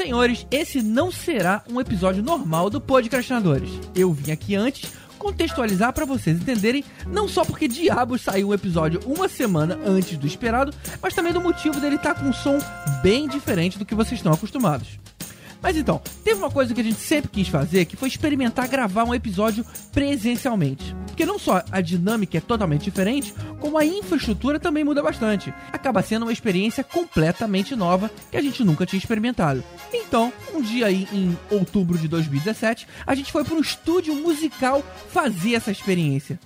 Senhores, esse não será um episódio normal do Podcastinadores. Eu vim aqui antes contextualizar para vocês entenderem não só porque diabos saiu um episódio uma semana antes do esperado, mas também do motivo dele estar tá com um som bem diferente do que vocês estão acostumados. Mas então, teve uma coisa que a gente sempre quis fazer, que foi experimentar gravar um episódio presencialmente. Porque não só a dinâmica é totalmente diferente, como a infraestrutura também muda bastante. Acaba sendo uma experiência completamente nova que a gente nunca tinha experimentado. Então, um dia aí em outubro de 2017, a gente foi para um estúdio musical fazer essa experiência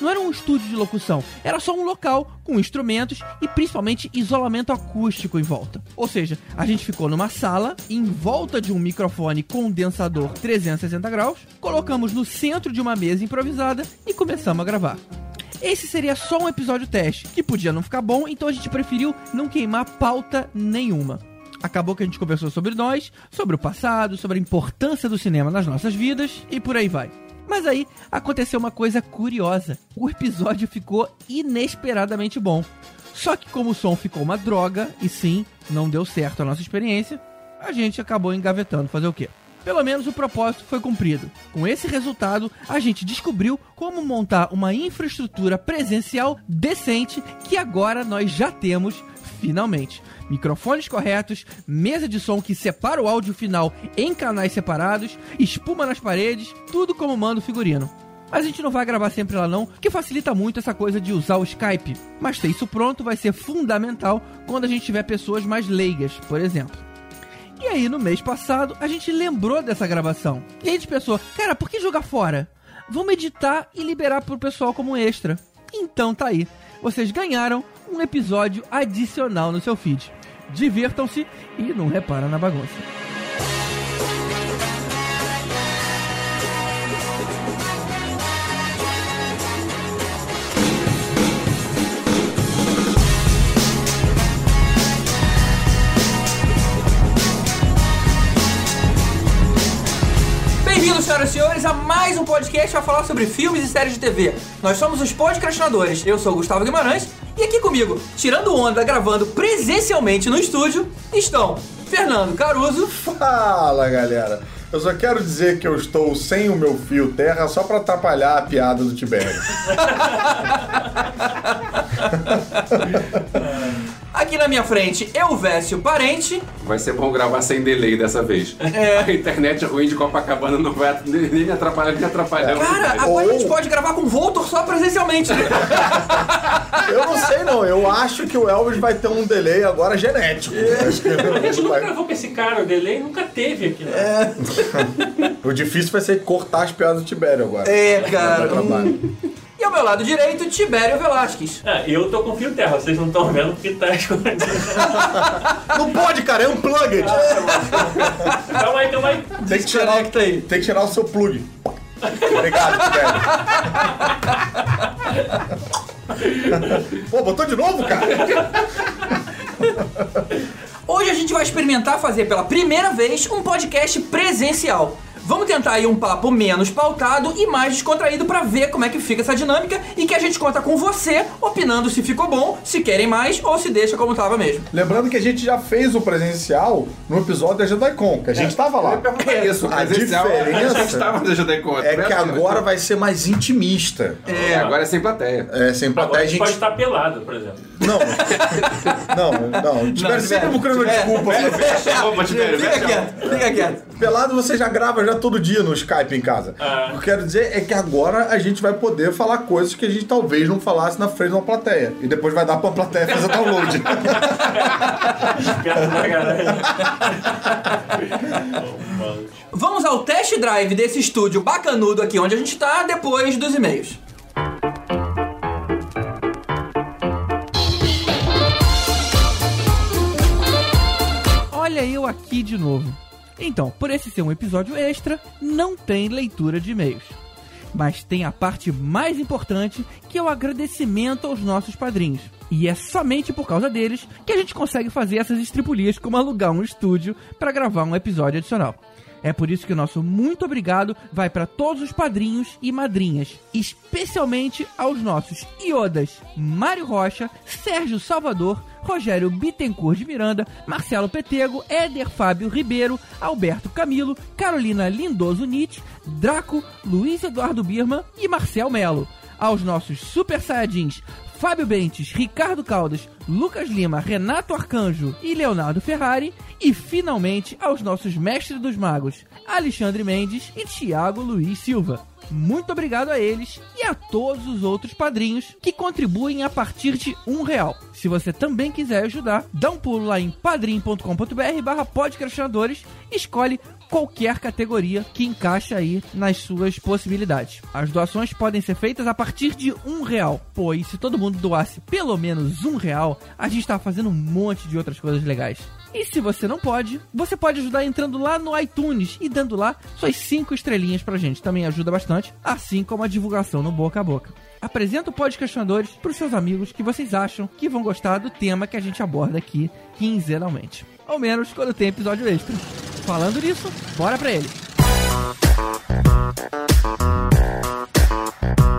não era um estúdio de locução, era só um local com instrumentos e principalmente isolamento acústico em volta. Ou seja, a gente ficou numa sala em volta de um microfone condensador 360 graus, colocamos no centro de uma mesa improvisada e começamos a gravar. Esse seria só um episódio teste, que podia não ficar bom, então a gente preferiu não queimar pauta nenhuma. Acabou que a gente conversou sobre nós, sobre o passado, sobre a importância do cinema nas nossas vidas e por aí vai. Mas aí aconteceu uma coisa curiosa. O episódio ficou inesperadamente bom. Só que como o som ficou uma droga, e sim, não deu certo a nossa experiência, a gente acabou engavetando. Fazer o quê? Pelo menos o propósito foi cumprido. Com esse resultado, a gente descobriu como montar uma infraestrutura presencial decente que agora nós já temos finalmente microfones corretos, mesa de som que separa o áudio final em canais separados, espuma nas paredes, tudo como manda o figurino. Mas a gente não vai gravar sempre lá não, que facilita muito essa coisa de usar o Skype. Mas ter isso pronto vai ser fundamental quando a gente tiver pessoas mais leigas, por exemplo. E aí, no mês passado, a gente lembrou dessa gravação. E a gente pensou, cara, por que jogar fora? Vamos editar e liberar pro pessoal como extra. Então tá aí. Vocês ganharam um episódio adicional no seu feed. Divirtam-se e não reparam na bagunça. Senhoras e senhores, a mais um podcast para falar sobre filmes e séries de TV. Nós somos os podcastinadores. Eu sou o Gustavo Guimarães e aqui comigo, tirando onda, gravando presencialmente no estúdio, estão Fernando Caruso. Fala, galera. Eu só quero dizer que eu estou sem o meu fio terra só para atrapalhar a piada do Tibério. Na minha frente, eu Vécio Parente. Vai ser bom gravar sem delay dessa vez. É. A internet ruim de Copacabana não vai nem me atrapalhar, nem atrapalhar. Cara, agora Ou... a gente pode gravar com o Voltor só presencialmente. Né? eu não sei não, eu acho que o Elvis vai ter um delay agora genético. É. a gente nunca gravou com esse cara, o delay nunca teve aqui. Né? É. o difícil vai ser cortar as piadas do Tibério agora. É, cara. E ao meu lado direito, Tibério Velasquez. É, eu tô com fio terra, vocês não estão vendo porque tá escondido. não pode, cara, é um plug. calma aí, calma aí. Tem que, tirar, aí. tem que tirar o seu plug. Obrigado, Tibério. Pô, botou de novo, cara? Hoje a gente vai experimentar fazer pela primeira vez um podcast presencial. Vamos tentar aí um papo menos pautado e mais descontraído para ver como é que fica essa dinâmica e que a gente conta com você opinando se ficou bom, se querem mais ou se deixa como tava mesmo. Lembrando que a gente já fez o presencial no episódio da JediCon, que a gente é. tava lá. É isso, a diferença a gente tava na JediCon. É que agora vai ser mais intimista. É, agora é sem plateia. É, sem plateia a gente pode estar pelado, por exemplo. Não. não, não. Tiver sempre procurando desculpa. Fica quieto, fica quieto. Pelado você já grava já todo dia no Skype em casa. Ah. O que eu quero dizer é que agora a gente vai poder falar coisas que a gente talvez não falasse na frente de uma plateia. E depois vai dar pra plateia fazer download. Vamos ao test drive desse estúdio bacanudo aqui onde a gente tá depois dos e-mails. Olha eu aqui de novo. Então, por esse ser um episódio extra, não tem leitura de e-mails. Mas tem a parte mais importante, que é o agradecimento aos nossos padrinhos. E é somente por causa deles que a gente consegue fazer essas estripulias como alugar um estúdio para gravar um episódio adicional. É por isso que o nosso muito obrigado vai para todos os padrinhos e madrinhas, especialmente aos nossos iodas Mário Rocha, Sérgio Salvador, Rogério Bittencourt de Miranda, Marcelo Petego, Éder Fábio Ribeiro, Alberto Camilo, Carolina Lindoso Nietzsche, Draco, Luiz Eduardo Birman e Marcel Melo. Aos nossos super saiyajins Fábio Bentes, Ricardo Caldas, Lucas Lima, Renato Arcanjo e Leonardo Ferrari. E finalmente aos nossos mestres dos magos, Alexandre Mendes e Thiago Luiz Silva. Muito obrigado a eles e a todos os outros padrinhos que contribuem a partir de um real. Se você também quiser ajudar, dá um pulo lá em padrim.com.br barra podcastinadores e escolhe qualquer categoria que encaixa aí nas suas possibilidades. As doações podem ser feitas a partir de um real, pois se todo mundo doasse pelo menos um real, a gente está fazendo um monte de outras coisas legais. E se você não pode, você pode ajudar entrando lá no iTunes e dando lá suas cinco estrelinhas pra gente. Também ajuda bastante, assim como a divulgação no boca a boca. Apresenta o Podcastinadores pros seus amigos que vocês acham que vão gostar do tema que a gente aborda aqui quinzenalmente. Ao menos quando tem episódio extra. Falando nisso, bora pra ele. You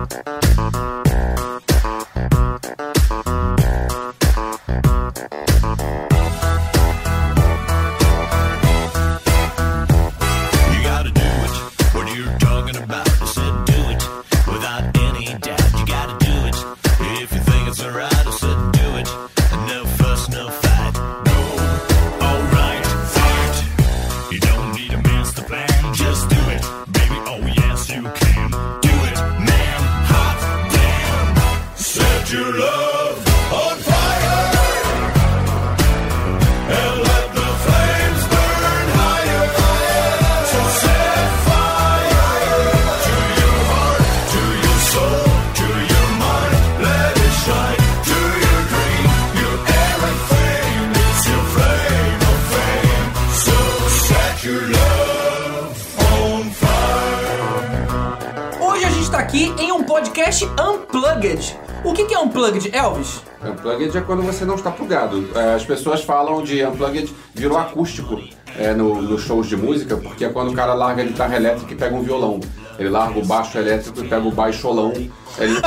podcast Unplugged. O que, que é Unplugged, Elvis? Unplugged é quando você não está plugado. É, As pessoas falam de Unplugged virou acústico é, no- nos shows de música, porque é quando o cara larga a guitarra elétrica e pega um violão. Ele larga o baixo elétrico e pega o baixolão. Ele...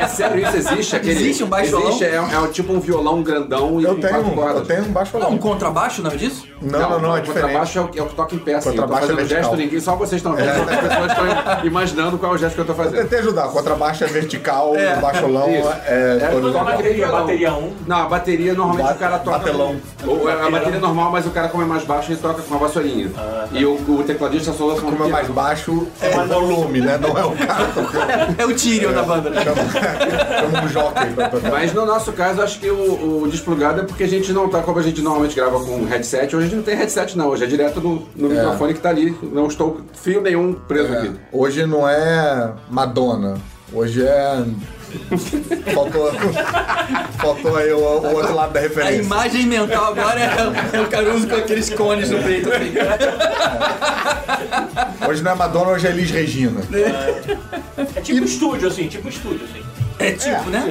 é sério, isso existe? Aquele... Existe um baixolão? Existe, é, é tipo um violão grandão e Eu com tenho, quatro um- cordas. eu tenho um baixo Não, um contrabaixo, não é disso? Não, não, não, é o diferente. contrabaixo é o, que- é o que toca em pé, assim. Eu tô Contrabaixo é fazendo vertical. gesto, ninguém, só vocês estão vendo. As pessoas estão imaginando qual é o gesto que eu tô Eu fazendo. tentei ajudar. Contrabaixo é vertical, o baixolão Isso. é, É, todo bateria, violão. bateria um. Não, a bateria normalmente Ba- o cara toca. batelão. Ou é a bateria normal, mas o cara, como é mais baixo, ele toca com uma vassourinha. E o, o tecladista só usa com Como é mais baixo, é o volume, né? Não é o cara tocando. É o Tyrion da banda. né? Chama um jockey pra tocar. Mas no nosso caso, acho que o, o desplugado é porque a gente não tá, como a gente normalmente grava com headset, hoje a gente não tem headset não, hoje é direto no, no microfone que tá ali. Não estou fio nenhum preso aqui. Hoje não é Madonna. Hoje é. Faltou, faltou aí o, o outro lado da A referência. imagem mental agora é, é o Caruso com aqueles cones no peito. Assim. Hoje não é Madonna, hoje é Elis Regina. É tipo estúdio, assim, tipo estúdio, assim. É tipo, né?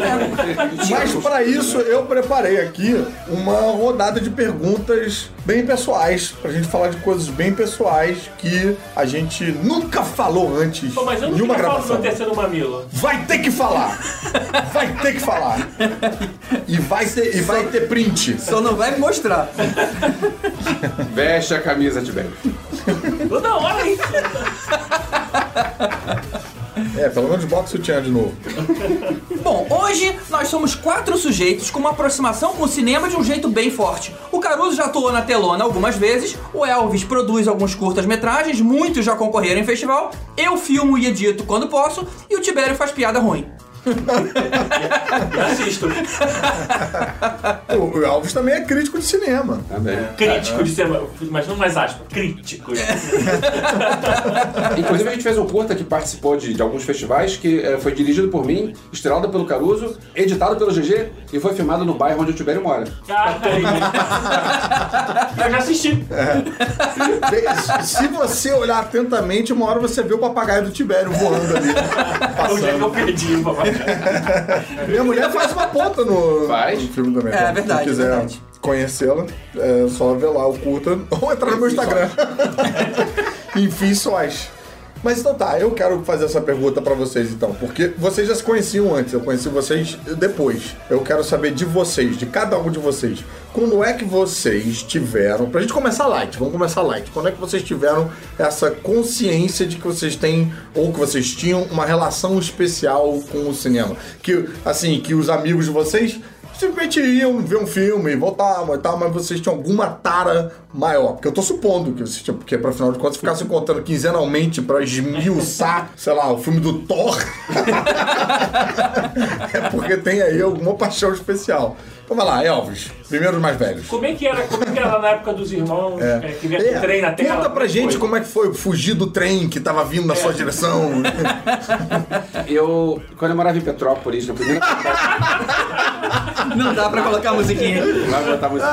Mas para isso eu preparei aqui uma rodada de perguntas bem pessoais, pra gente falar de coisas bem pessoais que a gente nunca falou antes Pô, mas eu em não uma queria falar do gravação. meu terceiro mamilo. Vai ter que falar! Vai ter que falar! E vai ter, e vai ter print. Só não vai me mostrar. Veste a camisa, Tibério. Não, olha isso. É, pelo menos bota o sutiã de novo. Bom, hoje nós somos quatro sujeitos com uma aproximação com o cinema de um jeito bem forte. O Caruso já atuou na telona algumas vezes, o Elvis produz alguns curtas-metragens, muitos já concorreram em festival, eu filmo e edito quando posso, e o Tibério faz piada ruim. Eu assisto. O Alves também é crítico de cinema. Também. Crítico de ser. Mas não mais aspas. Crítico. Inclusive a gente fez um curta que participou de, de alguns festivais, que eh, foi dirigido por mim, estrelado pelo Caruso, editado pelo GG e foi filmado no bairro onde o Tibério mora. Ah, aí. Eu já assisti. Bem, Se você olhar atentamente, uma hora você vê o papagaio do Tibério voando ali. Onde é que eu perdi, papai? Minha mulher faz uma ponta no, Faz? no filme também. É, Então, verdade, Quem quiser verdade. conhecê-la, é só ver lá o curta ou entrar no meu Instagram. enfim, sós. Mas então tá, eu quero fazer essa pergunta pra vocês então, porque vocês já se conheciam antes, eu conheci vocês depois. Eu quero saber de vocês, de cada um de vocês. Quando é que vocês tiveram, pra gente começar light, vamos começar light. Quando é que vocês tiveram essa consciência de que vocês têm ou que vocês tinham uma relação especial com o cinema? Que assim, que os amigos de vocês simplesmente iam ver um filme, voltavam e tal, mas vocês tinham alguma tara maior. Porque eu tô supondo que vocês tinham, porque pra afinal de contas ficar se encontrando quinzenalmente pra esmiuçar, sei lá, o filme do Thor. é porque tem aí alguma paixão especial. Então vai lá, Elvis, primeiro os mais velhos. Como é que era, como é que era na época dos irmãos, é, que vinha com o trem na tela? Conta pra gente Foi. como é que foi fugir do trem que tava vindo na sua direção. Eu, quando eu morava em Petrópolis, na primeira Não dá pra colocar a musiquinha. Vai botar música.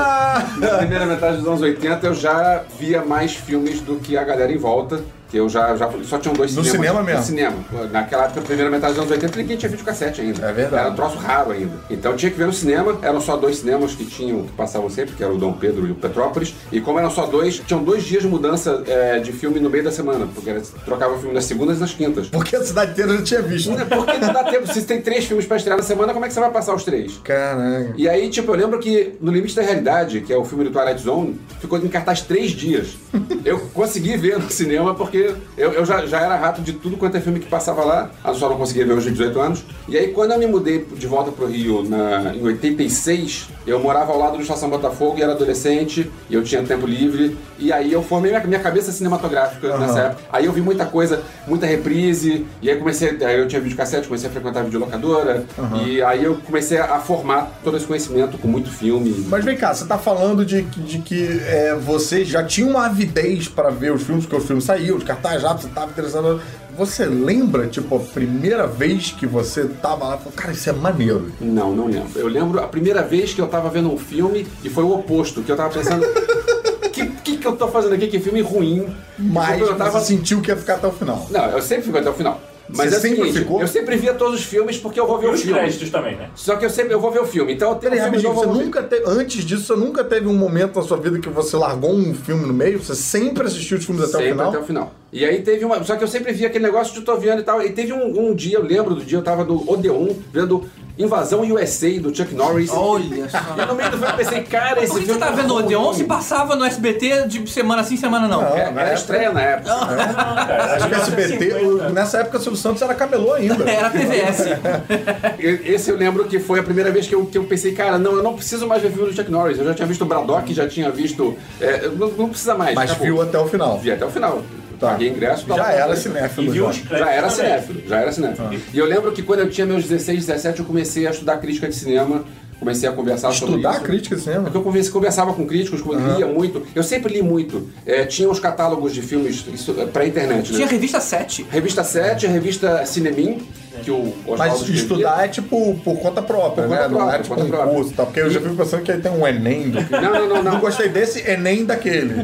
Na primeira metade dos anos 80 eu já via mais filmes do que a galera em volta. Que eu já, já só tinham dois No cinemas. cinema mesmo? No cinema. Naquela época, primeira metade dos anos 80, ninguém tinha videocassete ainda. É verdade. Era um troço raro ainda. Então tinha que ver no cinema. Eram só dois cinemas que tinham, que passavam sempre, que era o Dom Pedro e o Petrópolis. E como eram só dois, tinham dois dias de mudança é, de filme no meio da semana. Porque era, trocava filme nas segundas e nas quintas. Porque a cidade inteira já tinha visto. Porque não dá tempo. Se tem três filmes pra estrear na semana, como é que você vai passar os três? Caraca. E aí, tipo, eu lembro que No Limite da Realidade, que é o filme do Twilight Zone, ficou em cartaz três dias. Eu consegui ver no cinema porque eu, eu já, já era rato de tudo quanto é filme que passava lá, eu só não conseguia ver hoje de 18 anos. E aí, quando eu me mudei de volta pro Rio na, em 86, eu morava ao lado do Estação Botafogo e era adolescente, e eu tinha tempo livre. E aí eu formei minha, minha cabeça cinematográfica nessa época. Aí eu vi muita coisa, muita reprise, e aí comecei, aí eu tinha videocassete, comecei a frequentar a videolocadora, e aí eu comecei a formar todo esse conhecimento com muito filme. Mas vem cá, você tá falando de, que- de que é, você já tinha uma avidez para ver os filmes, porque os filmes saíam, os cartazes já, você tava interessado. Você lembra, tipo, a primeira vez que você tava lá e falou, cara, isso é maneiro. Não, não lembro. Eu lembro a primeira vez que eu tava vendo um filme e foi o oposto, que eu tava pensando. O que, eu tô fazendo aqui? Que filme ruim. Mas eu tava. sentiu que ia ficar até o final. Não, eu sempre fico até o final. Mas Você é o sempre seguinte, ficou? eu sempre via todos os filmes porque eu vou ver E o os filme. créditos também, né? Só que eu sempre eu vou ver o filme. Então eu tenho Peraí, um filme novo, você nunca teve, antes disso, você nunca teve um momento na sua vida que você largou um filme no meio? Você sempre assistiu os filmes até Sempre o final? até o final. E aí teve uma. Só que eu sempre via aquele negócio de tô vendo e tal. E teve um, um dia, eu lembro do dia, eu tava no Odeon vendo Invasão USA do Chuck Norris. Olha só. E no meio do filme eu pensei, cara, esse Por que filme. você tá vendo o Odeon se passava no SBT de semana sim, semana não? Não. É, Era estreia na época. Acho que SBT, o- nessa época o Silvio Santos era camelô ainda. Era TVS. Esse eu lembro que foi a primeira vez que eu, que eu pensei, cara, não, eu não preciso mais ver filme do Chuck Norris. Eu já tinha visto o Braddock, já tinha visto. é, não, não precisa mais. Mas acabou. viu até o final. Vi até o final. Tá. Paguei ingresso. tava- Já era cinéfilo. já. era cinéfilo, já era cinéfilo. Ah. E eu lembro que quando eu tinha meus 16, 17, eu comecei a estudar crítica de cinema, comecei a conversar sobre Estudar isso. crítica de cinema? Porque eu conversa- conversava com críticos, eu lia muito. Eu sempre li muito. É, tinha os catálogos de filmes é, pra internet, né? Tinha revista 7. Revista 7, revista Cinemin, que o Oswaldo Mas estudar é tipo por conta própria, né? conta não é própria, tipo por conta um própria. curso, tá? Porque eu já fico pensando que aí tem um Enem do Não, não, não, não. Não gostei desse Enem daquele.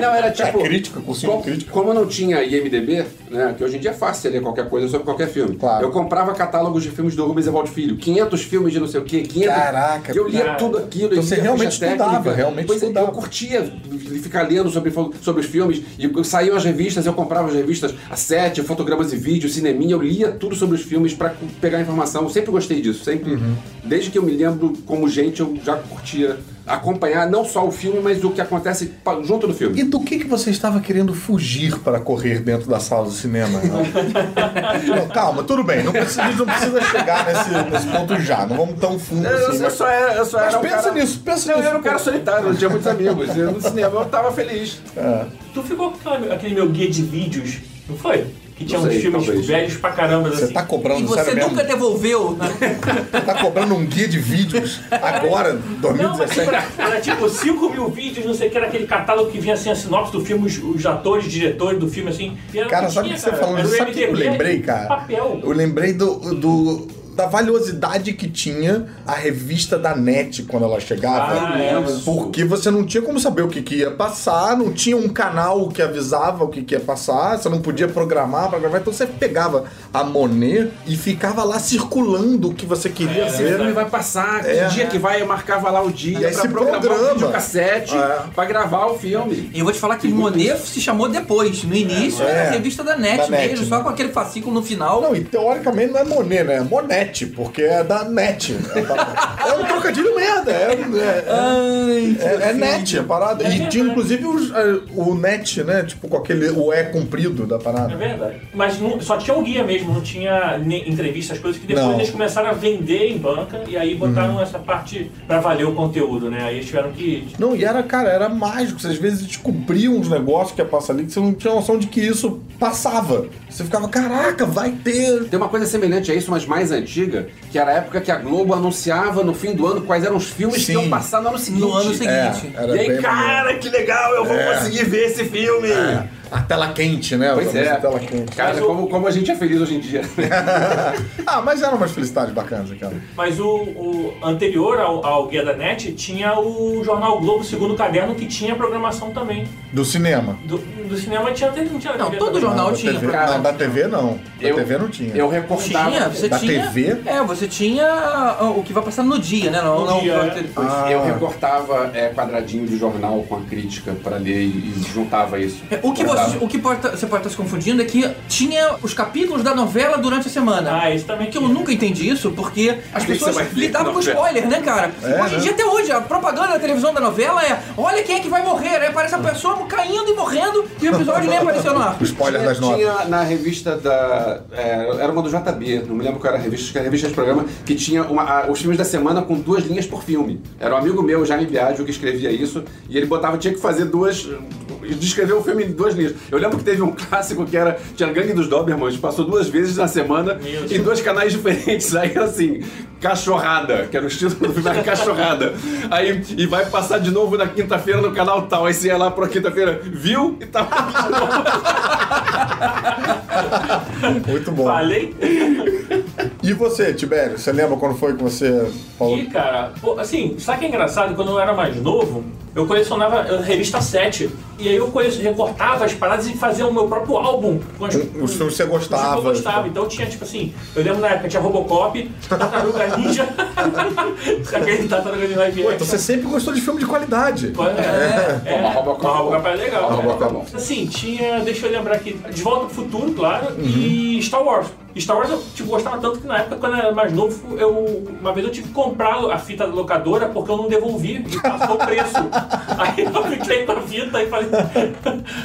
Não, era tipo. É crítica, cursinho como, crítica. Como eu não tinha IMDB, né? Que hoje em dia é fácil ler qualquer coisa sobre qualquer filme. Claro. Eu comprava catálogos de filmes do Rubens Evaldo Filho. 500 filmes de não sei o quê. 500... Caraca. E eu lia Cara. tudo aquilo. Então você realmente estudava, técnica. realmente pois é, estudava. Eu curtia ficar lendo sobre, sobre os filmes. E saíam as revistas, eu comprava as revistas, a sete, fotogramas e vídeos, cineminha. Eu lia tudo sobre os filmes pra pegar informação. Eu sempre gostei disso. Sempre. Uhum. Desde que eu me lembro como gente, eu já curtia acompanhar não só o filme, mas o que acontece junto do filme. E do que, que você estava querendo fugir para correr dentro da sala do cinema? Não, calma, tudo bem. Não precisa, não precisa chegar nesse, nesse ponto já. Não vamos tão fundo Eu, assim. eu mas- só era, eu só Mas era um pensa cara... nisso, pensa não, nisso. eu era um cara solitário, não tinha muitos amigos. Eu, no cinema eu tava feliz. Tu ficou com aquele meu guia de vídeos, não foi? Que tinha Não sei, uns filmes talvez. velhos pra caramba, Você assim. tá cobrando, E você sério mesmo? nunca devolveu. né? Você tá cobrando um guia de vídeos agora, Não, mas 2017? era, era tipo 5 mil vídeos, não sei o que, era aquele catálogo que vinha assim a sinopse do filme, os, os atores, diretores do filme, assim. E era Cara, sabe o que você disso? o Sabe o que eu lembrei, em cara? Papel. Eu lembrei do, do, da valiosidade que tinha a revista da NET quando ela chegava. Ah, é, Porque você não tinha como saber o que, que ia passar, não tinha um canal que avisava o que, que ia passar, você não podia programar pra gravar, então você pegava a Monet e ficava lá circulando o que você queria O ver. filme vai passar, que É. dia que vai, eu marcava lá o dia E aí pra programar programa. o videocassete É. pra gravar o filme. E eu vou te falar que Monet se chamou depois. No início era É. a revista da NET Da NET, mesmo, né? só com aquele fascículo no final. Não, e teoricamente não é Monet, né? É Monete, porque é da NET. É um trocadilho merda. É, é, Ai, é, é net a parada. E tinha inclusive os, é, o net, né? Tipo com aquele o E comprido da É parada. verdade. Mas não- só tinha o guia mesmo, não tinha entrevistas, coisas que depois Não. eles começaram a vender em banca e aí botaram essa parte pra valer o conteúdo, né? Aí eles tiveram que. Não, e era, cara, era mágico. Você às vezes descobria uns negócios que ia passar ali que você não tinha noção de que isso passava. Você ficava, caraca, vai ter. Tem uma coisa semelhante a isso, mas mais antiga, que era a época que a Globo anunciava no fim do ano quais eram os filmes que Sim. iam passar no ano seguinte. No ano É, seguinte. era E aí, cara, que legal, eu vou É. conseguir ver esse filme. É, a tela quente, né? Pois é. Tela quente. Cara, o- como, como a gente é feliz hoje em dia. ah, mas eram umas felicidades bacanas aquela. Mas o, o anterior ao, ao Guia da NET tinha o Jornal Globo Segundo Caderno que tinha programação também. Do cinema. Do, do cinema tinha não tinha Não, TV todo jornal da tinha, TV, cara. não, da TV não. Da Eu- TV não tinha. Eu recortava. Tinha, você Da tinha. TV? É, você tinha ah, o que vai passar no dia, né? Não, No não dia, vai é. ter depois. Ah. Eu recortava é, quadradinho de jornal com a crítica pra ler e, e juntava isso. É, O que, Botava. O que pode tá- você pode estar se confundindo é que tinha os capítulos da novela durante a semana. Ah, isso também Que eu nunca entendi isso, porque as pessoas lidavam com spoiler, né, cara? É, hoje em né? dia, até hoje, a propaganda da televisão da novela é olha quem é que vai morrer, aí aparece a pessoa caindo e morrendo e o episódio nem apareceu no ar. O spoiler Tinha, das notas. tinha na revista da. é, era uma do JB, não me lembro qual era a revista, acho que era a revista de programa, que tinha uma- a- os filmes da semana com duas linhas por filme. Era um amigo meu, Jaime Biagio, que escrevia isso, e ele botava, tinha que fazer duas. descrever o filme em duas linhas. Eu lembro que teve um clássico que era. Tinha Gangue dos Dobermans, passou duas vezes na semana Meu em dois canais diferentes. Aí era assim, cachorrada, que era o estilo do filme, era cachorrada. Aí, e vai passar de novo na quinta-feira no canal tal. Aí você ia lá pra quinta-feira, viu? E tava de novo. Muito bom. Falei? E você, Tibério? Você lembra quando foi que você falou? E, cara, pô, assim, sabe que é engraçado? Quando eu era mais novo, eu colecionava eh, revista 7. E aí eu recortava as paradas e fazia o meu próprio álbum. Com as, os filmes que você os filmes gostava. que eu gostava. Então tinha, tipo assim, eu lembro na época tinha Robocop, Tartaruga Ninja. Aquele Tartaruga Ninja live então você sempre gostou de filme de qualidade. É, é, Mas Robocop- Robocop é legal. Né? Robocop é bom. Assim, tinha, deixa eu lembrar aqui, De Volta pro Futuro, claro, Uhum. e Star Wars. Star Wars eu tipo, gostava tanto que na época, quando eu era mais novo, eu, uma vez eu tive que comprar a fita da locadora porque eu não devolvi e passou o preço. Aí eu fiquei com a fita e falei.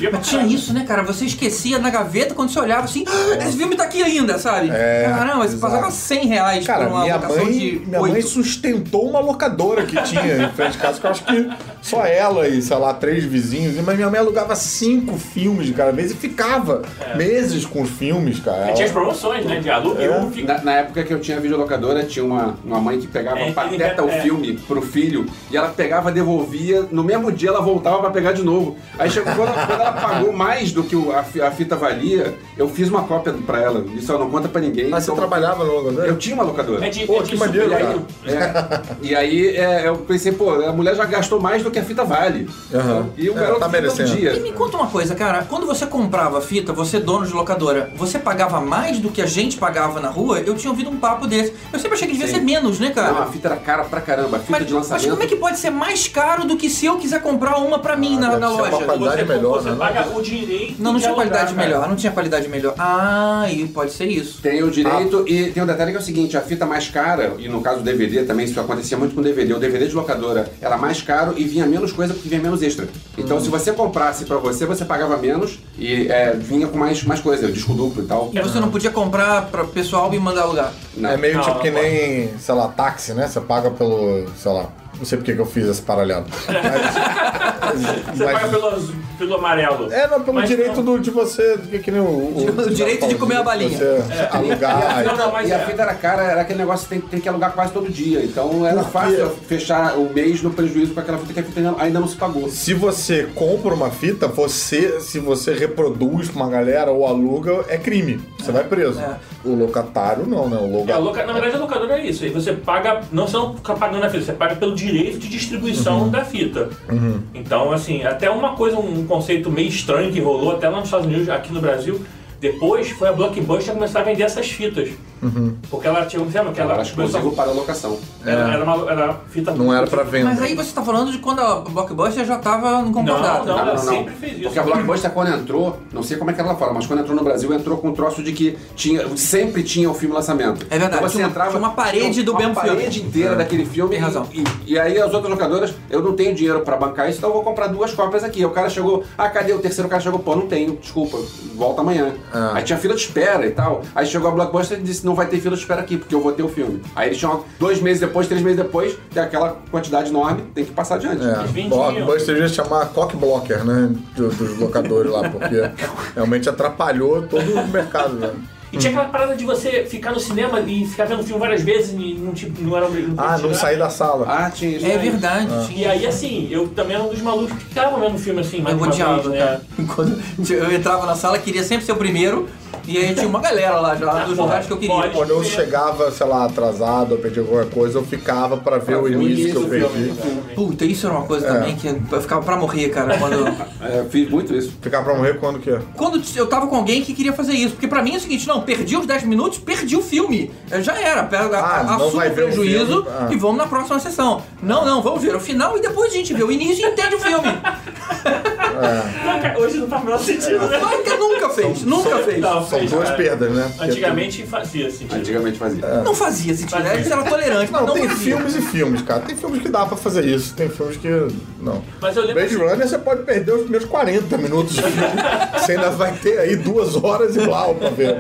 Pra Tinha isso, né, cara? Você esquecia na gaveta quando você olhava assim, "Ah, esse filme tá aqui ainda, sabe? É, Caramba, você exato. pagava 100 reais Cara, por uma minha locação mãe, de minha mãe oito. sustentou uma locadora que tinha em frente de casa, que eu acho que só ela e, sei lá, três vizinhos. Mas minha mãe alugava cinco filmes de cada vez e ficava meses com os filmes, cara. Aí tinha as promoções, né? De alugue É. um. Na, na época que eu tinha videolocadora, tinha uma, uma mãe que pegava É, Pateta o é. filme pro filho e ela pegava, devolvia, no mesmo dia ela voltava pra pegar de novo. Aí chegou quando, quando ela pagou mais do que o- a, fi- a fita valia, eu fiz uma cópia pra ela. Isso ela não conta pra ninguém. Mas você então- trabalhava no locadora? Eu tinha uma locadora. É de, Pô, é de que maneiro, E aí, cara. é, e aí é, eu pensei, pô, a mulher já gastou mais do que a fita vale. Aham. E o É, garoto tá merecendo. E dia. me conta uma coisa, cara, quando você comprava fita, você dono de locadora, você pagava mais do que a gente pagava na rua? Eu tinha ouvido um papo desse. Eu sempre achei que devia Sim. ser menos, né, cara? Não, a fita era cara pra caramba. A fita mas, de mas lançamento. como é que pode ser mais caro do que se eu quiser comprar uma pra mim na, deve na ser uma loja? qualidade você, melhor, você né? paga o direito. Não, não tinha qualidade cara. melhor, não tinha qualidade melhor. Ah, e pode ser isso. Tem o direito Ah. e tem um detalhe que é o seguinte, a fita mais cara, e no caso do DVD também, isso acontecia muito com o DVD, o DVD de locadora era mais caro e vinha menos coisa porque vinha menos extra. Então Hum. se você comprasse pra você, você pagava menos e é, vinha com mais, mais coisa, disco duplo e tal. E você não podia comprar pra pessoal e mandar alugar. Não. É meio Não, tipo não que pode. nem, sei lá, táxi, né? Você paga pelo, sei lá, Não sei porque que eu fiz esse paralelo. Mas, Você mas- paga pelo, pelo amarelo. É, não, pelo Mas direito não. do, de você. Que, que nem o, o, O direito de comer a balinha. Você alugar. Não, não, mas e a é. fita era cara, era aquele negócio que tem, tem que alugar quase todo dia. Então era fácil fechar o mês no prejuízo com aquela fita que a fita ainda- ainda não se pagou. Se você compra uma fita, você, se você reproduz pra uma galera ou aluga, é crime. Você vai preso. É. O locatário não, né? O É, a locatário. loca- Na verdade, a locadora é isso. Aí você paga, não não fica pagando a fita, você paga pelo direito de distribuição Uhum. da fita. Então, assim, até uma coisa, um conceito meio estranho que rolou até lá nos Estados Unidos, aqui no Brasil, depois foi a Blockbuster começar a vender essas fitas. Uhum. Porque ela tinha, lembra que ela Era exclusivo para a locação. era, era uma era fita Não era pra venda. Mas aí você tá falando de quando a Blockbuster já tava no concordado. Não, Não, ela não, não. sempre fez isso. Porque a Blockbuster, quando entrou, não sei como é que era lá fora, mas quando entrou no Brasil, entrou com um troço de que tinha, sempre tinha o filme lançamento. É verdade, Então você tinha uma- entrava, tinha uma parede do uma mesmo filme. parede inteira daquele filme. Tem razão. E, e aí as outras locadoras, eu não tenho dinheiro pra bancar isso, então eu vou comprar duas cópias aqui. O cara chegou, ah, cadê o terceiro? O cara chegou, pô, não tenho, desculpa, volta amanhã. Ah. Aí tinha fila de espera e tal. Aí chegou a Blockbuster e disse, não vai ter fila de espera aqui, porque eu vou ter o filme. Aí eles tinham dois meses depois, três meses depois, tem aquela quantidade enorme, tem que passar adiante. É. Blockbuster devia chamar cockblocker, né? do- Dos locadores lá, porque realmente atrapalhou todo o mercado, né? E tinha aquela parada de você ficar no cinema e ficar vendo o filme várias vezes e não, tipo, não era obrigado. Ah, não sair da sala. Ah, tinha isso. É verdade. E aí, assim, eu também era um dos malucos que ficava vendo o filme assim, mais Eu de uma odiava, vez, né? Quando eu entrava na sala, queria sempre ser o primeiro. E aí tinha uma galera lá já, dos lugares que eu queria. pode. Quando eu chegava, sei lá, atrasado, ou perdi alguma coisa, eu ficava pra ver Pra o início que eu perdi. Puta, isso era uma coisa também que eu ficava pra morrer, cara. Quando, É, eu fiz muito isso. Ficar pra morrer quando que é? quando eu tava com alguém que queria fazer isso. Porque pra mim é o seguinte, não, perdi os 10 minutos, perdi o filme. Eu Já era, pega, Ah, não assumo vai o ver o prejuízo. Ah. e vamos na próxima sessão. Não, não, vamos ver o final e depois a gente vê o início e entende o filme. Não, cara, hoje não faz o menor sentido, né? Nunca, nunca fez, nunca fez. Não, São fez, duas cara. perdas, né? Porque Antigamente fazia sentido. Antigamente fazia. Não fazia sentido, né? Era tolerante, mas Não, não tem fazia. filmes e filmes, cara. Tem filmes que dá pra fazer isso, tem filmes que não. Mas eu lembro Blade assim- Runner você pode perder os primeiros 40 minutos de filme. você ainda vai ter aí duas horas e blau pra ver.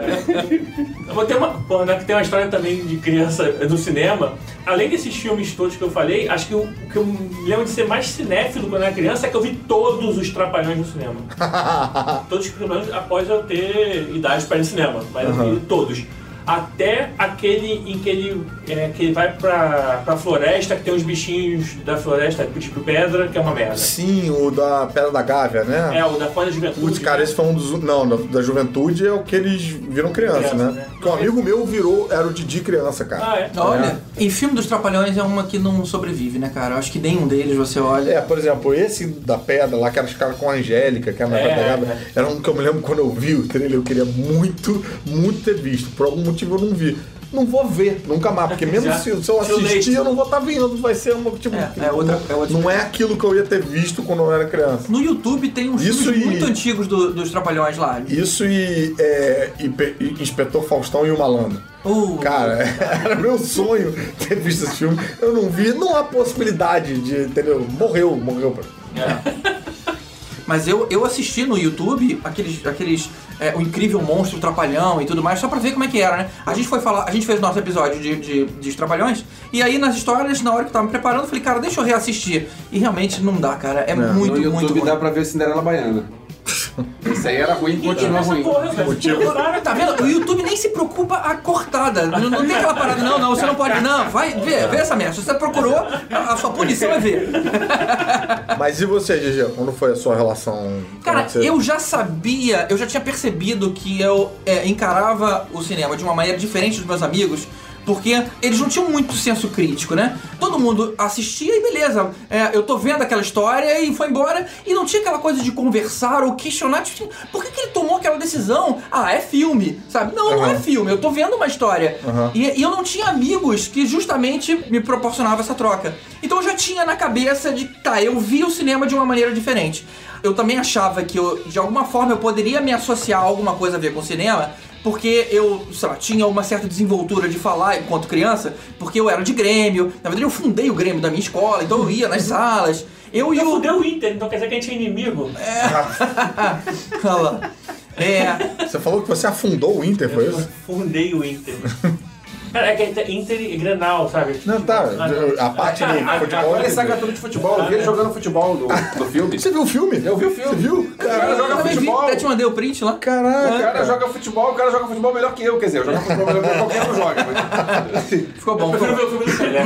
Eu vou ter uma. Pô, né, que tem uma história também de criança no cinema. Além desses filmes todos que eu falei, acho que o que eu me lembro de ser mais cinéfilo quando era criança é que eu vi todos os Trapalhões no cinema. todos os Trapalhões após eu ter idade para ir no cinema. Mas eu vi todos. Até aquele em que ele, é, que ele vai pra, pra floresta, que tem os bichinhos da floresta, tipo pedra, que é uma merda. Sim, o da Pedra da Gávea, né? É, o da Folha de Juventude. Putz, cara, esse foi um dos. Não, da, da juventude é o que eles viram criança, Criança, né? né? Porque um amigo meu virou, era o Didi criança, cara. Ah, é? Olha, e filme dos Trapalhões é uma que não sobrevive, né, cara? Eu acho que nenhum deles você olha. É, por exemplo, esse da pedra lá, que era os caras com a Angélica, que era na É, Pedra da Gávea, é. era um que eu me lembro quando eu vi o trailer, eu queria muito, muito ter visto. Por algum motivo eu não vi. Não vou ver, nunca mais, porque mesmo Já. se, se eu assistir, eu não vou estar vendo. Vai ser uma tipo. É, é outra- é outra- não é aquilo que eu ia ter visto quando eu era criança. No YouTube tem uns Isso filmes e- muito antigos do- dos Trapalhões lá. Isso e, é, e e Inspetor Faustão e o Malandro. Uh, Cara, era meu sonho ter visto esse filme. Eu não vi, não há possibilidade de, entendeu? Morreu, morreu. Mas eu, eu assisti no YouTube aqueles. aqueles é, o incrível monstro trapalhão e tudo mais, só pra ver como é que era, né? A gente foi falar, a gente fez nosso episódio de, de, de Trapalhões, e aí nas histórias, na hora que eu tava me preparando, eu falei, cara, deixa eu reassistir. E realmente não dá, cara. É, muito, no muito YouTube ruim. dá pra ver Cinderela Baiana. Esse aí era ruim, continua ruim. porra. Para, Tá vendo? O YouTube nem se preocupa a cortada. Não, não tem aquela parada, não, não, você não pode. Não, vai ver, vê essa merda. Se você procurou, a, a sua punição é ver. Mas e você, GG? Quando foi a sua relação? é Cara, que você- eu já sabia, eu já tinha percebido que eu é, encarava o cinema de uma maneira diferente dos meus amigos, porque eles não tinham muito senso crítico, né? Todo mundo assistia e beleza, é, eu tô vendo aquela história e foi embora, e não tinha aquela coisa de conversar ou questionar, tipo, por que, que ele tomou aquela decisão? Ah, é filme, sabe? Não, não é filme, eu tô vendo uma história. Aham. E, e eu não tinha amigos que justamente me proporcionavam essa troca. Então eu já tinha na cabeça de, tá, eu vi o cinema de uma maneira diferente. Eu também achava que eu, de alguma forma eu poderia me associar a alguma coisa a ver com cinema, porque eu, sei lá, tinha uma certa desenvoltura de falar enquanto criança, porque eu era de Grêmio. Na verdade, eu fundei o Grêmio da minha escola, então eu ia nas salas. Eu e Eu o. o Inter, então quer dizer que a gente é inimigo. Olha lá. É. Você falou que você afundou o Inter, foi Eu isso? fundei o Inter. Cara, é que é Inter e Grenal, sabe? Não, tá. Ah. A parte do futebol. Ele saca tudo de futebol. Eu vi ele jogando futebol no, no filme. Você viu o filme? Eu vi o filme. Você viu? O cara Cara, joga futebol. até te mandei o print lá. O caraca. cara joga futebol, o cara joga futebol melhor que eu, quer dizer, eu jogo futebol melhor que qualquer um joga. Mas... Ficou bom, Eu prefiro ver o filme do Pelé.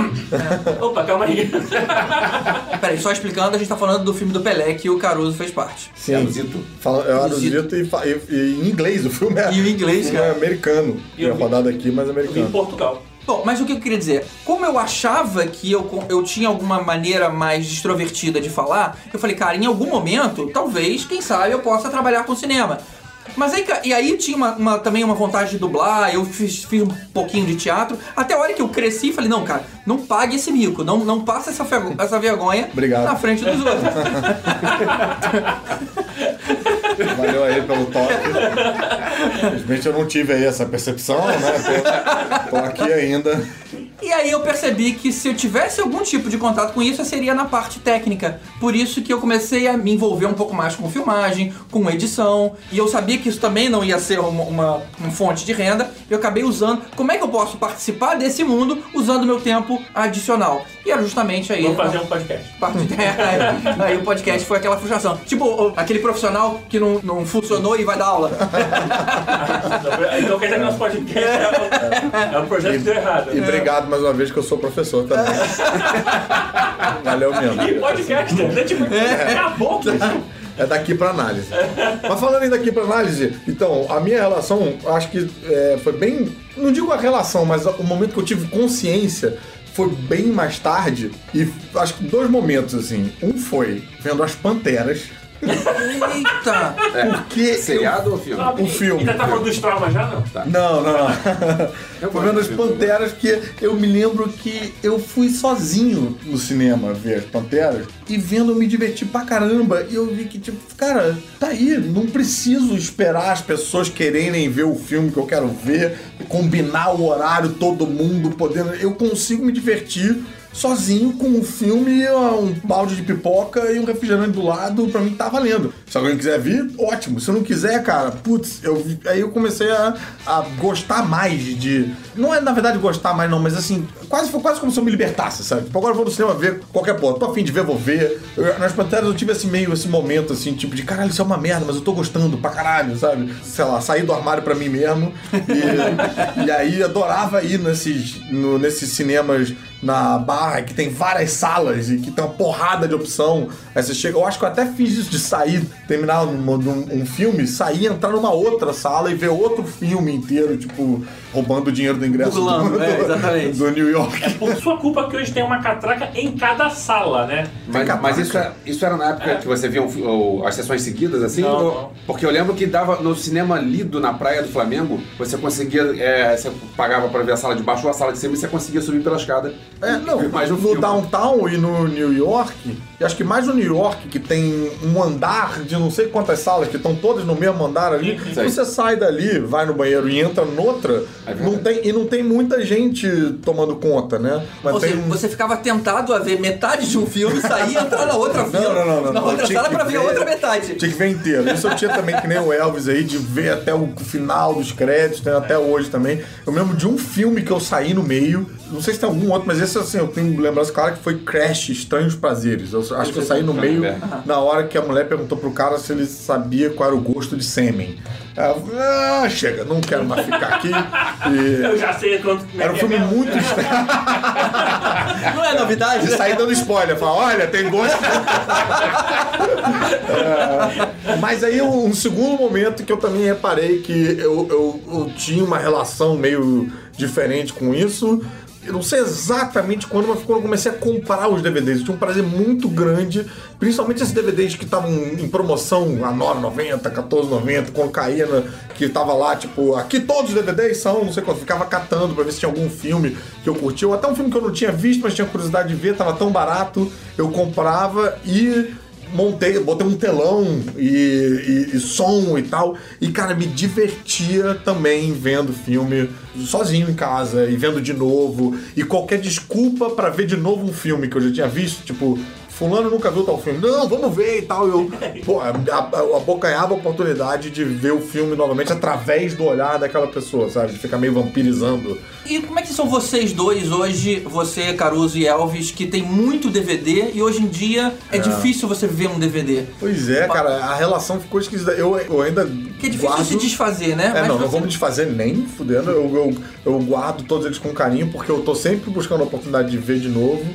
Opa, calma aí. Peraí, só explicando, a gente tá falando do filme do Pelé que o Caruso fez parte. Sim. Aruzito. Fala, é o Aruzito. E, e- e em inglês. O filme é, E o inglês, o filme cara. é americano. E eu é rodado aqui, mas em americano. Portugal. Bom, mas o que eu queria dizer? Como eu achava que eu, eu tinha alguma maneira mais extrovertida de falar, eu falei, cara, em algum momento, talvez, quem sabe, eu possa trabalhar com cinema. Mas aí, e aí tinha uma, uma- também uma vontade de dublar, eu fiz, fiz um pouquinho de teatro, até a hora que eu cresci e falei, não, cara, não pague esse mico, não, não passa essa, essa vergonha Obrigado. na frente dos outros. Valeu aí pelo toque. Infelizmente eu não tive aí essa percepção, né? Tô, tô aqui ainda. E aí eu percebi que se eu tivesse algum tipo de contato com isso, seria na parte técnica. Por isso que eu comecei a me envolver um pouco mais com filmagem, com edição. E eu sabia que isso também não ia ser uma, uma, uma fonte de renda. E eu acabei usando. Como é que eu posso participar desse mundo usando meu tempo adicional? E era justamente aí. Vamos fazer um podcast. Parte... aí o podcast foi aquela frustração. Tipo, aquele profissional que não, não funcionou e vai dar aula. Então quer dizer que nosso podcast é, o- é um projeto que deu errado. E obrigado mais uma vez que eu sou professor também. Valeu mesmo. E podcast, né? Tipo, acabou. É daqui pra análise. Mas falando em daqui pra análise, então, a minha relação, acho que é, foi bem. Não digo a relação, mas o momento que eu tive consciência foi bem mais tarde. E acho que dois momentos, assim. Um foi vendo as Panteras. Eita! Porque. Seriado ou filme? O filme. Ainda tá falando dos traumas já, não? Não, não, não. Eu Foi vendo as. Panteras que eu me lembro que eu fui sozinho no cinema ver as Panteras e vendo eu me diverti pra caramba. E eu vi que, tipo, cara, tá aí, não preciso esperar as pessoas quererem ver o filme que eu quero ver, combinar o horário, todo mundo podendo. Eu consigo me divertir. Sozinho com um filme, um balde de pipoca e um refrigerante do lado, pra mim tá valendo. Se alguém quiser vir, ótimo. Se não quiser, cara, putz, eu, aí eu comecei a, a gostar mais de. Não é na verdade gostar mais, não, mas assim, quase foi quase como se eu me libertasse, sabe? Tipo, agora eu vou no cinema ver qualquer porra. Tô afim de ver, vou ver. Eu- nas Panteras eu tive esse meio, esse momento, assim, tipo, de caralho, isso é uma merda, mas eu tô gostando pra caralho, sabe? Sei lá, sair do armário pra mim mesmo. E, e aí adorava ir nesses, no- nesses cinemas na Barra, que tem várias salas e que tem uma porrada de opção. Aí você chega, eu acho que eu até fiz isso de sair, terminar um, um- um filme, sair, entrar numa outra sala e ver outro filme inteiro, tipo, roubando o dinheiro do ingresso Pulando, do, é, do- exatamente. do New York. Por sua culpa que hoje tem uma catraca em cada sala, né? Mas, mas isso, é- isso era na época que você via um ou as sessões seguidas, assim? Não, ou- não. Porque eu lembro que dava no cinema lido na praia do Flamengo, você conseguia. é, você pagava pra ver a sala de baixo ou a sala de cima e você conseguia subir pela escada. É, não, Mais um no filme. downtown e no New York, e acho que mais no New York, que tem um andar de não sei quantas salas, que estão todas no mesmo andar ali, Sei. você sai dali, vai no banheiro e entra noutra, É não tem, e não tem muita gente tomando conta, né? Mas Ou tem seja, você ficava tentado a ver metade de um filme, sair e entrar na outra fila. não, não, não, na não, outra sala pra ver a outra metade. Tinha que ver inteiro. Isso eu tinha também, que nem o Elvis aí, de ver até o final dos créditos, tem até hoje também. Eu lembro de um filme que eu saí no meio, não sei se tem algum outro, mas esse assim, eu tenho lembrança clara que foi Crash, Estranhos Prazeres. Eu acho que eu saí no meio É. na hora que a mulher perguntou pro cara se ele sabia qual era o gosto de sêmen. Eu ah, chega, não quero mais ficar aqui. E Eu já sei quanto. Era um filme muito estranho. Não é novidade? E sair dando spoiler, falar, olha, tem gosto. É, mas aí um, um segundo momento que eu também reparei que eu, eu, eu tinha uma relação meio diferente com isso. Eu não sei exatamente quando, mas quando eu comecei a comprar os DVDs. Eu tinha um prazer muito grande, principalmente esses DVDs que estavam em promoção a 9,90, 14,90, quando caía, na- que tava lá, tipo, aqui todos os DVDs são, não sei quanto, ficava catando pra ver se tinha algum filme que eu curtia, ou até um filme que eu não tinha visto, mas tinha curiosidade de ver, tava tão barato, eu comprava e montei, botei um telão e, e- e som e tal. E, cara, me divertia também vendo filme sozinho em casa e vendo de novo. E qualquer desculpa pra ver de novo um filme que eu já tinha visto, tipo. Fulano nunca viu tal filme. Não, vamos ver e tal. Eu, pô, abocanhava a oportunidade de ver o filme novamente através do olhar daquela pessoa, sabe? De ficar meio vampirizando. E como é que são vocês dois hoje, você, Caruso e Elvis, que tem muito DVD e hoje em dia é, difícil você ver um DVD? Pois é, cara, a relação ficou esquisita. Eu, eu ainda. Que é difícil guardo... se desfazer, né? É, Mas não, não você- vamos desfazer nem fudendo. Eu, eu, eu guardo todos eles com carinho, porque eu tô sempre buscando a oportunidade de ver de novo.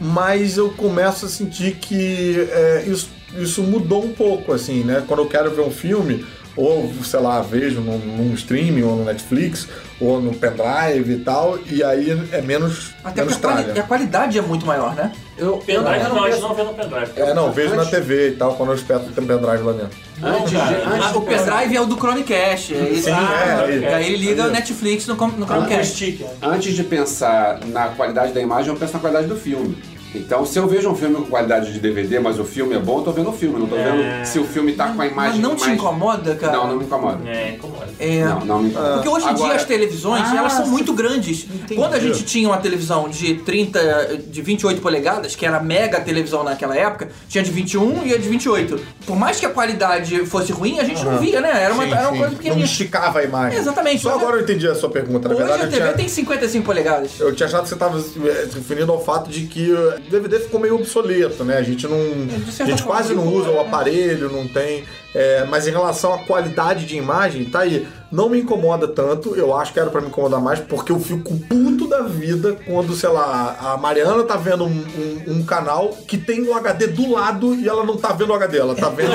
Mas eu começo a sentir que é, isso, isso mudou um pouco, assim, né? Quando eu quero ver um filme, ou, sei lá, vejo num, num streaming, ou no Netflix, ou no pendrive e tal, e aí é menos, Até menos porque a, quali- tralha. a qualidade é muito maior, né? Eu, Pendrive eu não, a gente não vê no pendrive. É, não, vejo na TV e tal, quando eu espero ter pendrive lá dentro. Antes de, cara. antes Ah, o pendrive é o do Chromecast. É esse. Sim, Ah, é, é. E aí ele liga é. o Netflix no, com- no Chromecast. Antes de pensar na qualidade da imagem, eu penso na qualidade do filme. Então, se eu vejo um filme com qualidade de DVD, mas o filme é bom, eu tô vendo o filme, não tô É. vendo se o filme tá com a Mas imagem não te mais... incomoda, cara? Não, não me incomoda. É, incomoda. É. Não, não me incomoda. Porque hoje em dia Agora- as televisões, Ah, elas são sim. muito grandes. Quando a gente tinha uma televisão de 30, de 28 polegadas, que era a mega televisão naquela época, tinha de 21 e a de 28. Por mais que a qualidade fosse ruim, a gente não via, né? Era uma, Sim, era uma coisa Não pequenininha. esticava a imagem. Exatamente. Só agora eu entendi a sua pergunta. Na Hoje verdade, a eu TV tinha... tem 55 polegadas. Eu tinha achado que você estava se referindo ao fato de que o DVD ficou meio obsoleto, né? A gente não. de A gente quase não usa o é. aparelho, não tem. é, mas em relação à qualidade de imagem, tá aí. Não me incomoda tanto, eu acho que era pra me incomodar mais, porque eu fico puto da vida quando, sei lá, a Mariana tá vendo um, um- um canal que tem o HD do lado e ela não tá vendo o HD, ela tá vendo.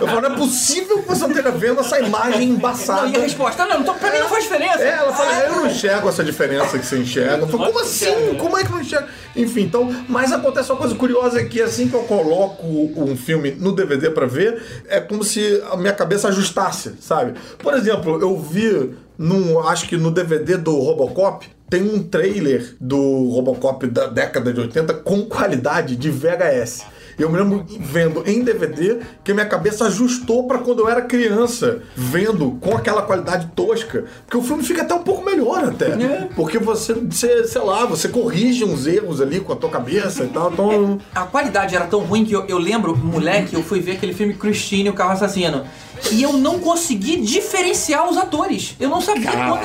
Eu falo, não é possível que você não esteja vendo essa imagem embaçada. Não, e a resposta, não, então pra mim não faz diferença. É, ela fala, eu não enxergo essa diferença que você enxerga. Eu falo, como assim? Como é que não enxerga? Enfim, então, mas acontece uma coisa curiosa é que assim que eu coloco um filme no DVD pra ver, é como se a minha cabeça ajustasse, sabe? Por exemplo, eu vi num, acho que no DVD do Robocop, tem um trailer do Robocop da década de 80 com qualidade de VHS. Eu me lembro vendo em DVD que minha cabeça ajustou pra quando eu era criança, vendo com aquela qualidade tosca, porque o filme fica até um pouco melhor até. Porque você, você, sei lá, você corrige uns erros ali com a tua cabeça e tal, então A qualidade era tão ruim que eu, eu lembro, moleque, eu fui ver aquele filme Christine, o carro assassino. E eu não consegui diferenciar os atores. Eu não sabia quando.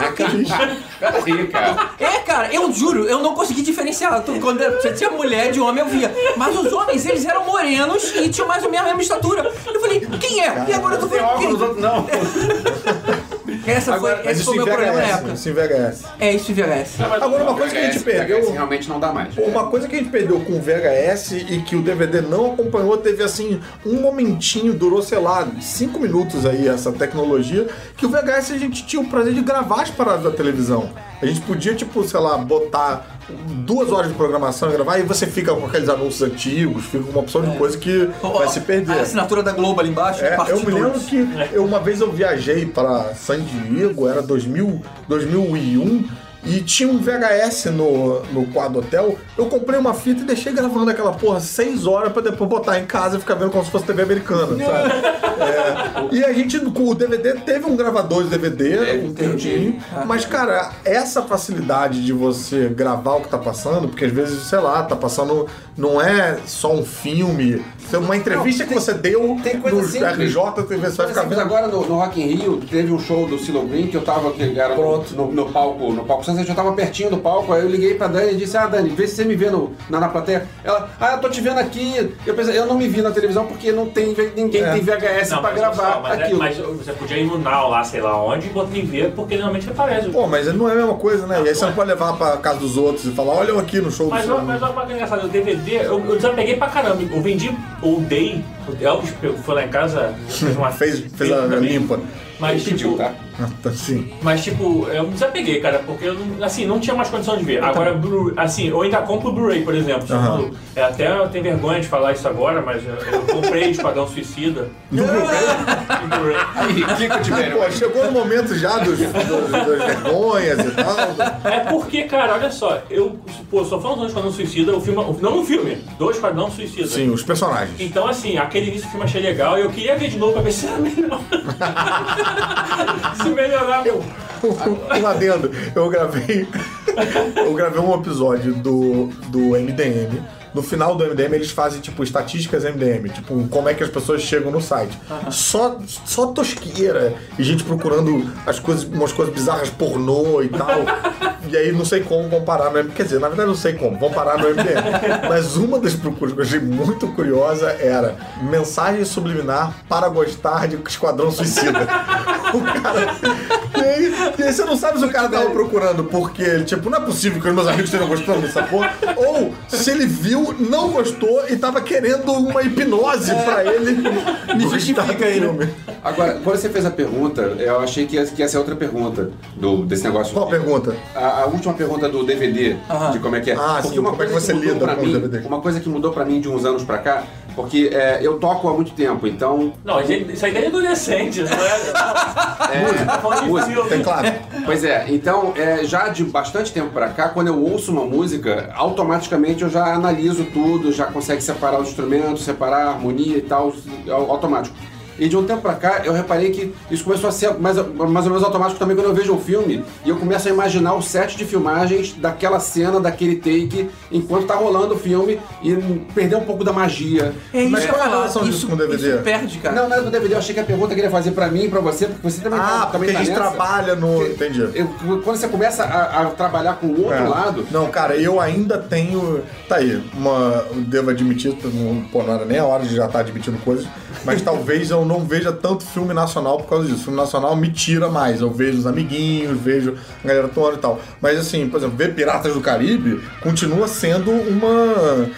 Peraí, cara. É, cara, eu juro, eu não consegui diferenciar. Quando você tinha mulher de homem, eu via. Mas os homens, eles eram morenos e tinham mais ou menos a mesma estatura. Eu falei, quem é? E agora eu tô falando óculos, quem? outros não. Essa foi, Agora, mas esse foi em o meu problema na VHS, época. isso em VHS. É, isso em VHS. Agora, uma coisa que a gente perdeu... VHS realmente não dá mais. Uma coisa que a gente perdeu com o VHS e que o DVD não acompanhou, teve assim, um momentinho, durou, sei lá, cinco minutos aí essa tecnologia, que o VHS a gente tinha o prazer de gravar as paradas da televisão. A gente podia, tipo, sei lá, botar duas horas de programação e gravar, e você fica com aqueles anúncios antigos, fica com uma opção de coisa que Ó, vai se perder. A assinatura da Globo ali embaixo, É, eu me lembro que eu, uma vez eu viajei para San Diego, era 2000, 2001, e tinha um VHS no, no quadro hotel. Eu comprei uma fita e deixei gravando aquela porra seis horas pra depois botar em casa e ficar vendo como se fosse TV americana, sabe? É, e a gente, com o DVD, teve um gravador de DVD, um cantinho. Mas, cara, essa facilidade de você gravar o que tá passando, porque às vezes, sei lá, tá passando. Não é só um filme. É Uma entrevista Não, que tem- você deu tem coisa no simples. RJ, TV, você vai ficar Mas vendo. agora no, no Rock in Rio teve um show do Silo Green que eu tava que era no, Pronto. no, no palco, no palco Sunset, eu tava pertinho do palco, aí eu liguei pra Dani e disse: "Ah, Dani, vê se você me vê no, na, na plateia". Ela: "Ah, eu tô te vendo aqui". Eu pensei, eu não me vi na televisão porque não tem ninguém É. tem VHS Não, pra mas, gravar só, mas, é- aquilo. mas você podia ir no Now lá, sei lá onde, e botar em ver, porque normalmente aparece. Pô, mas não é a mesma coisa, né? E aí você não pode levar pra casa dos outros e falar, olha eu aqui no show do Mas, ó, mas olha que engraçado, o DVD, eu, eu desapeguei pra caramba. Eu vendi o Day, o Elvis foi lá em casa, fez uma. Fez, fez a limpa. Mas, Ele pediu, tipo, tá? Ah, tá, Sim. Mas, tipo, eu me desapeguei, cara, porque eu não, assim, não tinha mais condição de ver. Agora, Blu- assim, eu ainda compro o Blu-ray, por exemplo. Tipo, Aham. é, até eu tenho vergonha de falar isso agora, mas eu, eu comprei Esquadrão Suicida. No em Blu-ray. Aí, fica de velho. Pô, chegou no momento já dos, dos- das vergonhas e tal. É porque, cara, olha só, eu, pô, só falando do Esquadrão Suicida, o filme, não o filme, do Esquadrão Suicida. Sim, os personagens. Então, assim, aquele início do filme eu achei legal e eu queria ver de novo pra ver se era melhor. se melhorar, meu. Um adendo, eu gravei. Eu gravei um episódio do, do MDM no final do MDM eles fazem, tipo, estatísticas MDM, tipo, como é que as pessoas chegam no site. Só, só tosqueira e gente procurando as coisas, umas coisas bizarras pornô e tal. E aí não sei como vão parar no MDM. Quer dizer, na verdade não sei como, vão parar no MDM. Mas uma das procuras que eu achei muito curiosa era mensagem subliminar para gostar de Esquadrão Suicida. O cara. E aí, e aí você não sabe se o cara tava procurando porque ele, tipo, não é possível que os meus amigos estejam gostando dessa porra. Ou se ele viu, não gostou e tava querendo uma hipnose pra ele. Me justifica aí, né? Agora, quando você fez a pergunta, eu achei que ia, que ia ser outra pergunta do, desse negócio. Qual pergunta? A, a última pergunta do DVD, Aham. de como é que é. Ah, Porque sim, como é que coisa você lida pra com o mim, DVD? Uma coisa que mudou pra mim de uns anos pra cá, porque é, eu toco há muito tempo, então Não, gente, isso aí é adolescente, não é? É, de música, filme. Teclado. Pois é, então é, já de bastante tempo pra cá, quando eu ouço uma música, automaticamente eu já analiso tudo, já consegue separar os instrumentos, separar a harmonia e tal, é automático. E de um tempo pra cá, eu reparei que isso começou a ser mais, mais ou menos automático também quando eu vejo um filme e eu começo a imaginar o set de filmagens daquela cena, daquele take, enquanto tá rolando o filme e perder um pouco da magia. É isso Mas que eu qual é a relação disso Isso, com o DVD? isso perde, cara. Não, não era do DVD, eu achei que a pergunta que ele ia fazer pra mim e pra você, porque você também Ah, tá, porque também a tá gente nessa. trabalha no. Entendi. Eu- quando você começa a, a trabalhar com o outro É. lado, Não, cara, eu ainda tenho. Tá aí, uma. Devo admitir, não, pô, não era nem a hora de já estar admitindo coisas, mas talvez eu não veja tanto filme nacional por causa disso. filme nacional me tira mais. Eu vejo os amiguinhos, vejo a galera atuando e tal. Mas assim, por exemplo, ver Piratas do Caribe continua sendo uma.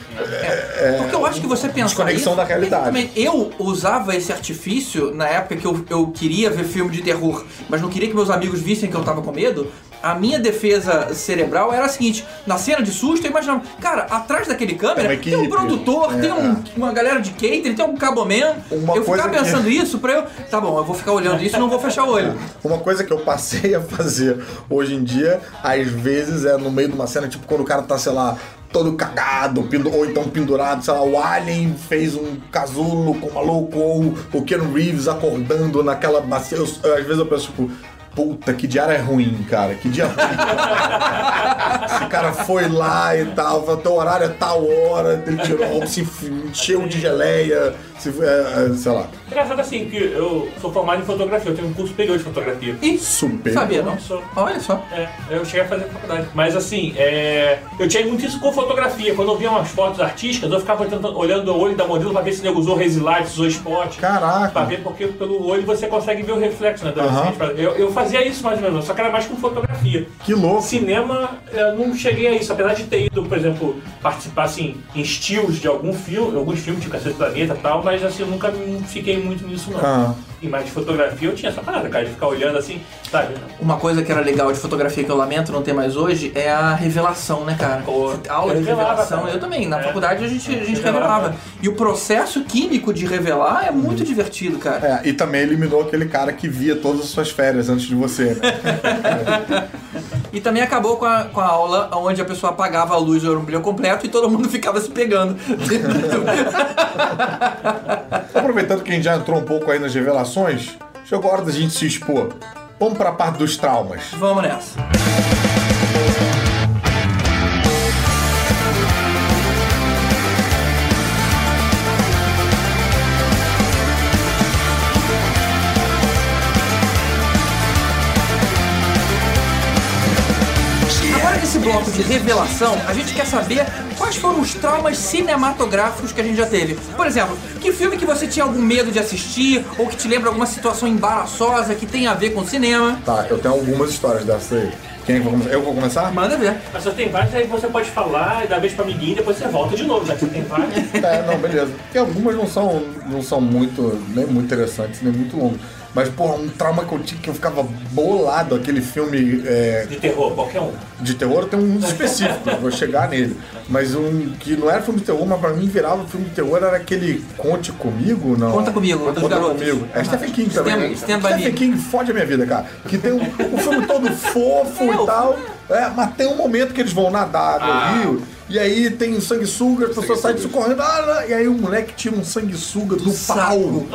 Porque eu acho que você pensar Desconexão isso, da realidade. Eu usava esse artifício na época que eu, eu queria ver filme de terror, mas não queria que meus amigos vissem que eu tava com medo. A minha defesa cerebral era a seguinte: na cena de susto, eu imaginava, cara, atrás daquele câmera Tem um produtor, É, tem um- uma galera de catering, tem um caboman. Uma eu ficava que- pensando isso pra eu. Tá bom, eu vou ficar olhando isso e não vou fechar o olho. Uma coisa que eu passei a fazer hoje em dia, às vezes, é no meio de uma cena, tipo quando o cara tá, sei lá, todo cagado, ou então pendurado, sei lá, o Alien fez um casulo com o maluco, ou o Ken Reeves acordando naquela bacia. Eu- às vezes eu penso, tipo. Puta, que dia é ruim, cara. Que dia ruim. Esse cara foi lá e tal, teu horário é tal hora, ele tirou se encheu de geleia, se, é, é, sei lá. Engraçado assim, que eu sou formado em fotografia, eu tenho um curso superior de fotografia. Ih, Super. sabia não? Sou. Olha só. É, eu cheguei a fazer faculdade. Mas assim, é, eu tinha muito isso com fotografia. Quando eu via umas fotos artísticas, eu ficava tentando, olhando o olho da modelo pra ver se ele usou Resilight, usou spot. Caraca. Pra ver, porque pelo olho você consegue ver o reflexo, né? adolescente. Eu, eu fazia isso mais ou menos, só que era mais com fotografia. Que louco. Cinema, eu não cheguei a isso, apesar de ter ido, por exemplo, participar assim, em estilos de algum filme, alguns filmes, tipo Cacete do Planeta e tal, mas assim, eu nunca fiquei muito nisso não. Ah. E mais de fotografia eu tinha essa parada, cara, de ficar olhando assim, sabe? Uma coisa que era legal de fotografia que eu lamento não ter mais hoje é a revelação, né, cara? Pô, Aula de revelação. cara. Eu também. Na É. faculdade a gente, a gente Revelava. revelava. E o processo químico de revelar é muito divertido, cara. É, e também eliminou aquele cara que via todas as suas férias antes de você. né? E também acabou com a, com a aula onde a pessoa apagava a luz do orelhão completo e todo mundo ficava se pegando. Aproveitando que a gente já entrou um pouco aí nas revelações, chegou a hora da gente se expor. Vamos pra parte dos traumas. Vamos nessa. Nesse bloco de revelação, a gente quer saber quais foram os traumas cinematográficos que a gente já teve. Por exemplo, que filme que você tinha algum medo de assistir ou que te lembra alguma situação embaraçosa que tem a ver com cinema? Tá, eu tenho algumas histórias dessas aí. Quem é que vai começar? Eu vou começar? Manda ver. Mas você tem vários, aí você pode falar e dar vez pra amiguinho e depois você volta de novo, já que você tem vários. É, não, beleza. Porque algumas não são, não são muito, nem muito interessantes, nem muito longas. Mas, porra, um trauma que eu tinha que eu ficava bolado, aquele filme é, De terror, qualquer um. de terror, tem um específico, vou chegar nele. Mas um que não era filme de terror, mas pra mim virava filme de terror, era aquele Conte Comigo, não? Conta Comigo, Conta garotos. Comigo. É Stephen King também. Stand- né? Stand Stephen. King fode a minha vida, cara. Que tem um, um filme todo fofo É, e o tal. É, mas tem um momento que eles vão nadar no Ah. rio E aí tem sanguessuga, as pessoas saem disso correndo. ah, e aí o moleque tira um sanguessuga do, pau. O-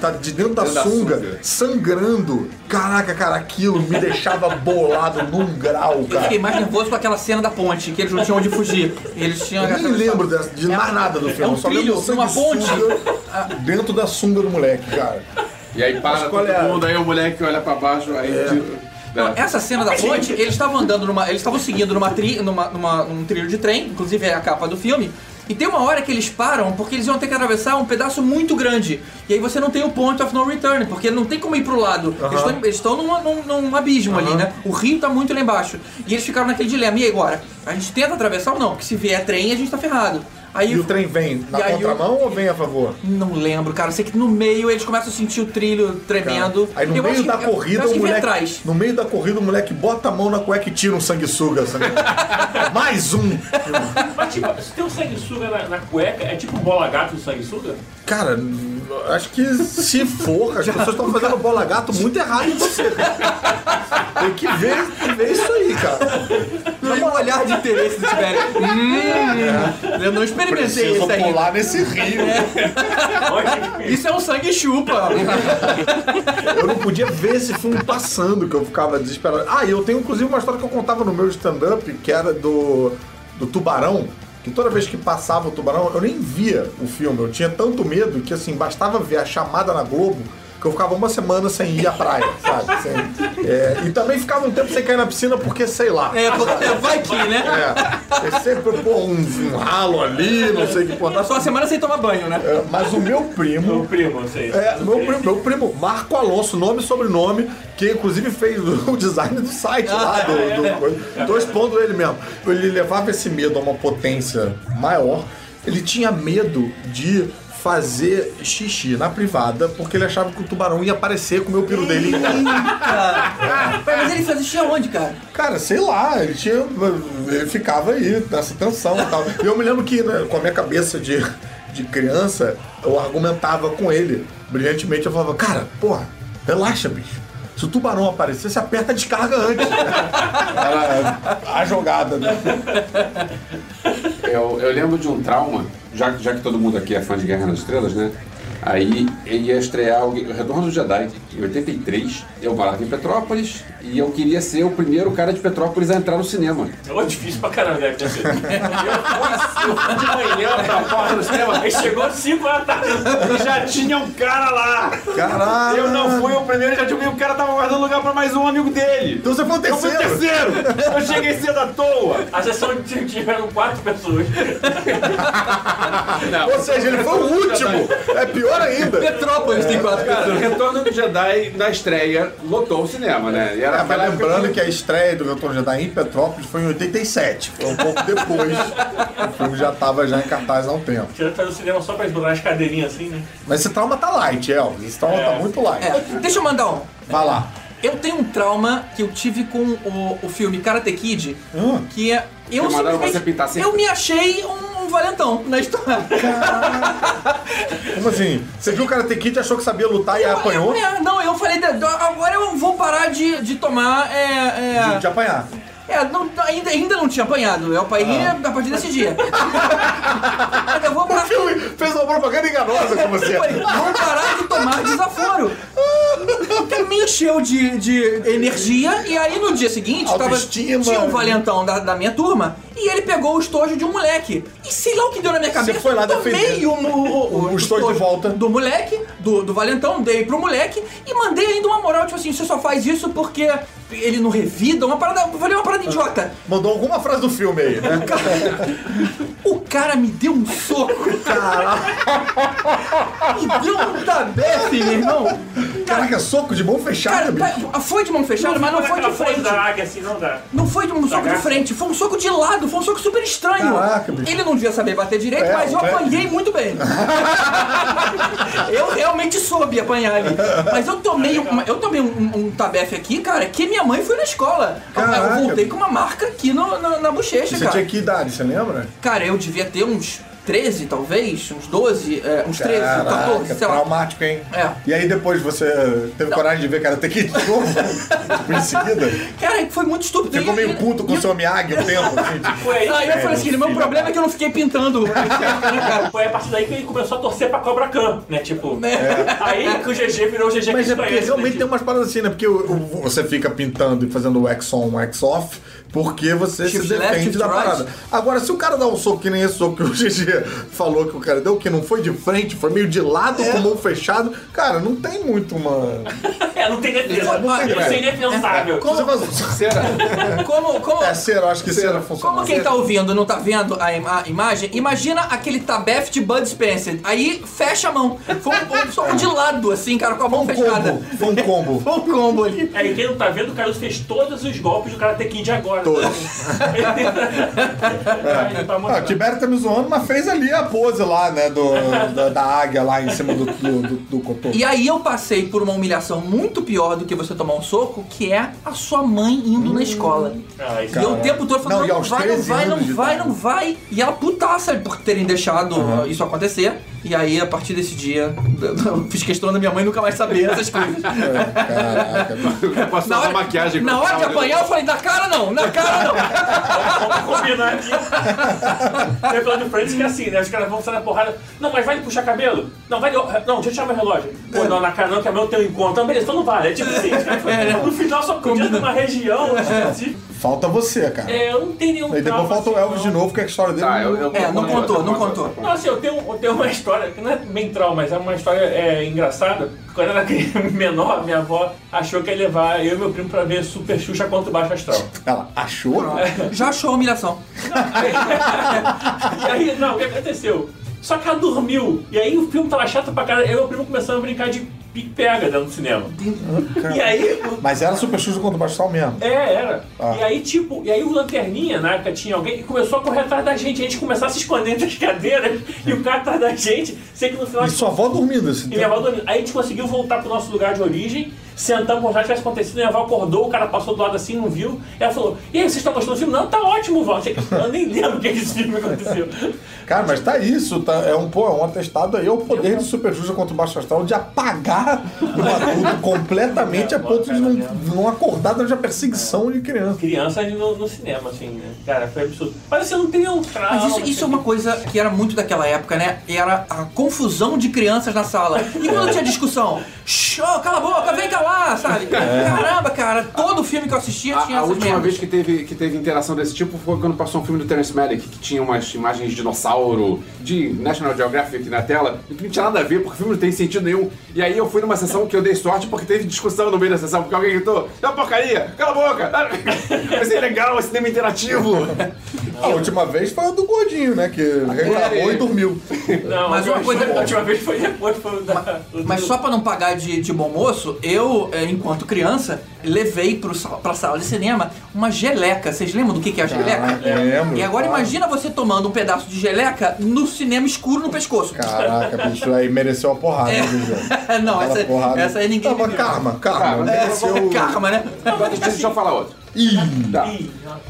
tá de dentro da Dentro da sunga, sunga. sangrando. Caraca, cara, aquilo me deixava bolado num grau, Eu cara. fiquei mais nervoso com aquela cena da ponte, que eles não tinham onde fugir. Eles tinham Eu nem lembro dessa- de mais nada do filme. um eu só trilho, lembro do numa sanguessuga dentro da sunga do moleque, cara. E aí para Mas todo é mundo, aí o moleque olha pra baixo, aí... tira- É. Essa cena da ponte, eles estavam andando numa. Eles estavam seguindo numa tri, numa, numa- num trilho de trem, inclusive é a capa do filme. E tem uma hora que eles param porque eles iam ter que atravessar um pedaço muito grande. E aí você não tem o point of no return, porque não tem como ir pro lado. Eles estão- Eles estão num, num, num abismo ali, né? O rio tá muito lá embaixo. E eles ficaram naquele dilema. E agora? A gente tenta atravessar ou não? Porque se vier trem, a gente tá ferrado. Aí E o trem vem na contramão ou vem a favor? Não lembro, cara. Eu sei que no meio eles começam a sentir o trilho tremendo. Aí no Eu meio que- da eu- corrida eu o que moleque. atrás. No meio da corrida o moleque bota a mão na cueca e tira um sanguessuga. Mais um! Mas tipo, se tem um sanguessuga na, na cueca, é tipo um bola gato do sanguessuga? Cara, acho que se for, as pessoas estão fazendo bola gato muito errado em você. Tem que ver, tem que ver isso aí, cara. Dá um olhar de interesse se tiverem. Hum, eu não experimentei Preciso isso aí. pular nesse rio. Onde- Isso é um sangue chupa. Eu não podia ver esse filme passando, que eu ficava desesperado. Ah, e eu tenho inclusive uma história que eu contava no meu stand-up, que era do, do tubarão. Que toda vez que passava o tubarão, eu nem via o filme. Eu tinha tanto medo que, assim, bastava ver a chamada na Globo que eu ficava uma semana sem ir à praia, sabe? Sem- é, e também ficava um tempo sem cair na piscina porque, sei lá. É, porque vai que, né? É, é sempre pô, um, um ralo ali, não sei o que portar. Só uma semana sem tomar banho, né? É, mas o meu Meu primo, primo, não sei. é, meu primo, meu primo Marco Alonso, nome e sobrenome, que inclusive fez o design do site lá, do, do, tô expondo ele mesmo. Ele levava esse medo a uma potência maior. Ele tinha medo de fazer xixi na privada, porque ele achava que o tubarão ia aparecer com o meu piro dele. Mas ele fazia xixi aonde, cara? Cara, sei lá, ele tinha. Ele ficava aí, nessa tensão e tal. E eu me lembro que, né, com a minha cabeça de, de criança, eu argumentava com ele. Brilhantemente, eu falava, cara, porra, relaxa, bicho. Se o tubarão aparecer, você aperta a descarga antes. Era a jogada, né? Eu, eu lembro de um trauma, já, já que todo mundo aqui é fã de Guerra nas Estrelas, né? Aí ele ia estrear o Retorno do Jedi em 83. Eu morava em Petrópolis e eu queria ser o primeiro cara de Petrópolis a entrar no cinema. É difícil pra caramba, deve ter sido. Eu fui, eu fui de manhã pra porta do cinema, aí chegou às 5 da tarde e já tinha um cara lá. Caralho. Eu não fui o primeiro, já tinha o cara tava guardando lugar pra mais um amigo dele. Então você foi o Eu fui o terceiro. terceiro! Eu cheguei cedo à toa! A sessão t- tiveram quatro pessoas. Ou seja, ele foi o último. É pior ainda. Petrópolis tem quatro Cara, o pessoas. Retorno do Jedi, na estreia, lotou o cinema, né? E era É, mas lembrando que a estreia do Retorno Jedi em Petrópolis foi em 87. Foi um pouco depois. o filme já tava já em cartaz há um tempo. Pra ir no cinema só pra esbolar as cadeirinhas assim, né? Mas esse trauma tá light, Elvis. Esse trauma tá muito light. É, deixa eu mandar um. Vai lá. Eu tenho um trauma que eu tive com o, o filme Karate Kid, Hum. que é. Eu Que mandaram simplesmente- você pintar sem- Eu me achei um, valentão na história. Como assim? Você viu o Karate Kid e achou que sabia lutar e Eu- apanhou? é, não, eu falei, "Da- da- agora eu vou parar de, de tomar. É, é, De, de apanhar. É, não- ainda, ainda não tinha apanhado. Eu apanhei Ah. a partir desse dia. Eu vou O parar. filme fez uma propaganda enganosa com você. Eu falei, vou parar de tomar desaforo. Que me encheu de, de energia e aí no dia seguinte tava, tinha um valentão da, da minha turma e ele pegou o estojo de um moleque. E sei lá o que deu na minha cabeça. foi lá defender. o, o, O estojo de volta. do moleque, do, do valentão, dei pro moleque e mandei ainda uma moral, tipo assim, você só faz isso porque ele não revida, uma parada, eu falei uma parada idiota. Mandou alguma frase do filme aí, né? O cara me deu um soco. Me deu um tabefe, meu irmão. Caraca, soco de mão fechada, Cara, bicho. tá- foi de mão fechada, mas não foi de frente. da águia assim, não dá. Não foi de um soco de frente, foi um soco de lado, foi um soco super estranho. Caraca, bicho. Ele não devia saber bater direito, É, mas eu é. apanhei muito bem. eu realmente soube apanhar ali. Mas eu tomei, uma, eu tomei um, um, tabefe aqui, cara, que minha mãe foi na escola. Caraca. Eu voltei com uma marca aqui no- na, na bochecha, Você cara. tinha que idade, você lembra? Cara, eu devia ter uns 13, talvez, uns 12, é, uns 13, Caraca, 14, sei lá. traumático, hein? É. E aí depois você teve coragem de ver Karate Kid de novo? tipo, em seguida? Cara, foi muito estúpido. Ficou meio puto com o seu Miyagi um tempo, assim, tipo... Foi aí, Aí eu falei assim, meu problema é que eu não fiquei pintando. foi a partir daí que ele começou a torcer pra Cobra Khan, né? Tipo, É. aí que o GG virou o GG que Mas a é porque conhece, realmente né? tem umas paradas assim, né? Porque o- o- você fica pintando e fazendo wax on, wax off, porque você Shift se left, defende shift da right. parada. Agora, se o cara dá um soco que nem esse soco que o GG falou que o cara deu, que não foi de frente, foi meio de lado, É. com mão fechado, cara, não tem muito uma. É, não tem defesa. Não tem Isso é defesa. indefensável. Como- Você faz- Cera. Como, como, É cera, eu acho que cera funciona. como quem tá ouvindo não tá vendo a, ima- a imagem, imagina aquele tabef de Bud Spencer. Aí fecha a mão. Foi um, um soco de lado, assim, cara, com a mão Foi um fechada. combo. Foi um combo. Foi um combo ali. É, e quem não tá vendo, o Caruso fez todos os golpes do Karate Kid agora. Todos. Ele tá Ah, o. Tibério tá me zoando, mas fez ali a pose lá, né? Do, da, da águia lá em cima do, do, do, do cotô. E aí eu passei por uma humilhação muito pior do que você tomar um soco, que é a sua mãe indo na escola. Ah, isso E eu o tempo todo falando, Não, não, e aos vai, não 13 vai, não anos de vai, não vai. E ela putaça por terem deixado uh, isso acontecer. E aí, a partir desse dia, eu fiz questão da minha mãe nunca mais saber essas coisas. Caraca, bicho. Passou Na uma hora, maquiagem na hora de apanhar, eu falei, na cara não, na cara não. Vamos combinar aqui. Tem episódio do Friends que é assim, né? Os caras vão sair na porrada. Não, mas vai puxar cabelo? Não, vai. Não, deixa eu tirar meu relógio. Pô, não, na cara não, que amanhã eu tenho um encontro. Então, beleza, então não vale. É tipo assim, no final só podia numa região específica. Falta você, cara. É, eu não tenho nenhum E depois trauma falta o assim, Elvis não. de novo, que é a história dele. Tá, eu, eu É, não contou, não contou. Não, assim, eu tenho, eu tenho uma história, que não é bem trauma, mas é uma história é, engraçada. Quando eu era criança- menor, minha avó achou que ia levar eu e meu primo pra ver Super Xuxa contra o Baixo Astral. Ela achou? Já achou a humilhação. E aí, não, o que aconteceu? Só que ela dormiu. E aí o filme tava chato pra caralho. Eu e meu primo começamos a brincar de pique-pega dentro do cinema. E aí, Mas era Super Xuxa contra o Bastal mesmo. é, era. Ah. E aí, tipo, e aí o Lanterninha, na época tinha alguém que começou a correr atrás da gente. A gente começava a se esconder entre as cadeiras e o cara atrás da gente. Sei que no final. E sua avó dormindo assim. E minha avó dormindo. Aí a gente conseguiu voltar pro nosso lugar de origem, sentamos como se tivesse acontecido, minha avó acordou, o cara passou do lado assim, não viu. E ela falou, e aí, vocês estão gostando do filme? Não, tá ótimo, vó. Eu nem lembro o que esse filme aconteceu. Cara, mas tá isso, tá, é um, pô, é um atestado aí, é o poder do Super Xuxa contra o Baixo Astral de apagar o adulto completamente a ponto de não, não acordar durante a perseguição de criança. Criança no, no cinema, assim, né? Cara, foi absurdo. Mas assim, eu não tenho um trauma. Mas isso, isso é uma coisa que era muito daquela época, né? Era a confusão de crianças na sala. E quando tinha discussão? Shh, oh, cala a boca, vem calar, sabe? Caramba, cara, todo filme que eu assistia A, tinha a última merdas. vez que teve, que teve interação desse tipo foi quando passou um filme do Terence Malick, que tinha umas imagens de dinossauro, de National Geographic na tela, e que não tinha nada a ver, porque o filme não tem sentido nenhum. E aí eu fui numa sessão que eu dei sorte porque teve discussão no meio da sessão, porque alguém gritou, é uma porcaria, cala a boca! Mas é legal, é cinema interativo. A última vez foi o do Gordinho, né? Que reclamou e dormiu. Não, Mas a uma última- coisa- A última vez foi depois, foi o da. o Mas do- só pra não pagar de, de bom moço, eu, eh, enquanto criança, levei pro, pra sala de cinema uma geleca. Vocês lembram do que, que é a geleca? Caraca, lembro. E agora Claro. imagina você tomando um pedaço de geleca no cinema escuro no pescoço. Caraca, bicho, aí mereceu a porrada, É. né, Gigi? Não, Aquela essa, porrada. essa aí ninguém. Não, mas viu. karma, karma. Mereceu... É, karma, né? Agora, deixa, deixa eu falar outro. Ih, Tá.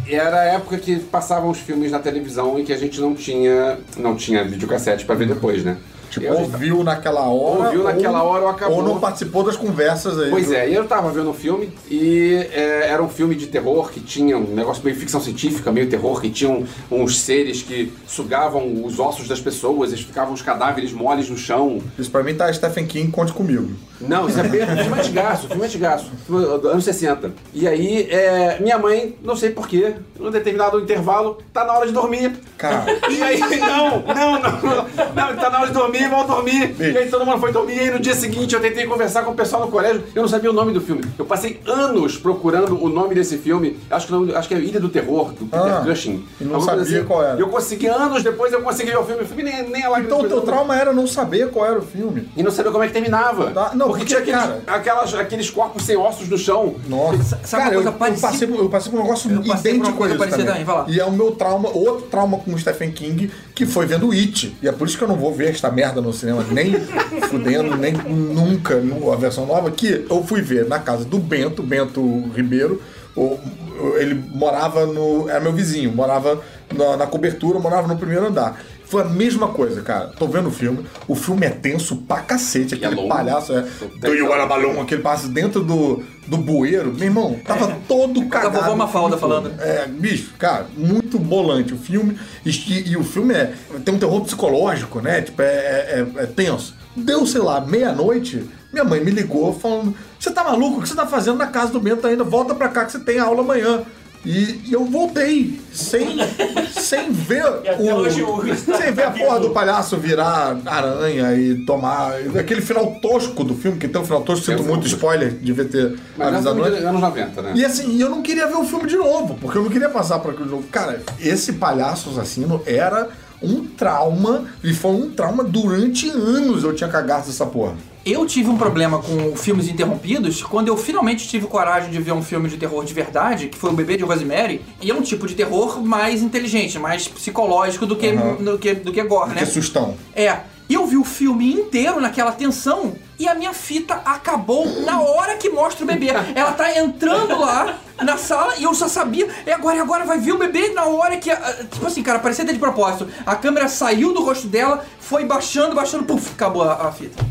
Era a época que passavam os filmes na televisão e que a gente não tinha, não tinha videocassete pra ver depois, né? Tipo, ouviu naquela hora. Ouviu naquela hora ou acabou. Ou não participou das conversas aí. Pois do- é, e eu tava vendo o filme e é, era um filme de terror que tinha um negócio meio ficção científica, meio terror, que tinham uns seres que sugavam os ossos das pessoas, eles ficavam os cadáveres moles no chão. Isso pra mim tá Stephen King, conte comigo. Não, isso é filme antigaço, filme antigaço, do- anos 60. E aí, é, minha mãe, não sei porquê, num determinado intervalo, tá na hora de dormir. Cara, E aí, não, não, não, não, tá na hora de dormir, vão dormir. Beijo. E aí todo mundo foi dormir. E aí no dia seguinte eu tentei conversar com o pessoal no colégio, eu não sabia o nome do filme. Eu passei anos procurando o nome desse filme. Acho que, não, acho que é Ilha do Terror, do Peter Ah, Cushing. e não Alguma sabia qual era. Eu consegui, anos depois eu consegui ver o filme. O filme nem, nem é lá então o teu trauma era não saber qual era o filme. E não saber como é que terminava. Tá, não, porque, porque, tinha aqueles, cara- aquelas, aqueles corpos sem ossos no chão. Nossa, Sabe cara, uma eu, coisa eu, parecida? passei, por- eu passei por um negócio Eu idêntico a coisa isso também. também. E é o meu trauma, outro trauma com o Stephen King, que foi vendo It. E é por isso que eu não vou ver esta merda no cinema, nem fudendo, nem nunca, a versão nova, que eu fui ver na casa do Bento, Bento Ribeiro. ele morava no. Era meu vizinho, morava na, na cobertura, morava no primeiro andar. Foi a mesma coisa, cara. Tô vendo o filme, o filme é tenso pra cacete. Aquele longo. palhaço é. Do you wanna balloon, aquele palhaço dentro do, do bueiro. Meu irmão, tava todo cagado. vovó Mafalda falando. É, bicho, cara, muito bolante o filme. E, e o filme é. Tem um terror psicológico, né? Tipo, é, é, é- é tenso. Deu, sei lá, meia-noite, minha mãe me ligou falando: Você tá maluco? O que você tá fazendo na casa do Bento ainda? Volta pra cá que você tem aula amanhã. E, e eu voltei, sem, sem ver até hoje o- sem ver a porra do palhaço virar aranha e tomar. Aquele final tosco do filme, que tem um final tosco, sinto Eu- muito spoiler, devia ter Mas é avisado antes. anos 90, né? E assim, eu não queria ver o filme de novo, porque eu não queria passar por aquilo de novo. Cara, esse palhaço assassino era um trauma, e foi um trauma durante anos eu tinha cagaço dessa porra. Eu tive um problema com filmes interrompidos quando eu finalmente tive coragem de ver um filme de terror de verdade, que foi O Bebê de Rosemary, e é um tipo de terror mais inteligente, mais psicológico do que, Uhum. do que, do que gore, Que né? sustão. É. E eu vi o filme inteiro naquela tensão e a minha fita acabou na hora que mostra o bebê. Ela tá entrando lá na sala e eu só sabia, é agora, e agora vai ver o bebê na hora que. ah, Tipo assim, cara, parecia até de propósito. A câmera saiu do rosto dela, foi baixando, baixando, puf, acabou a, a fita.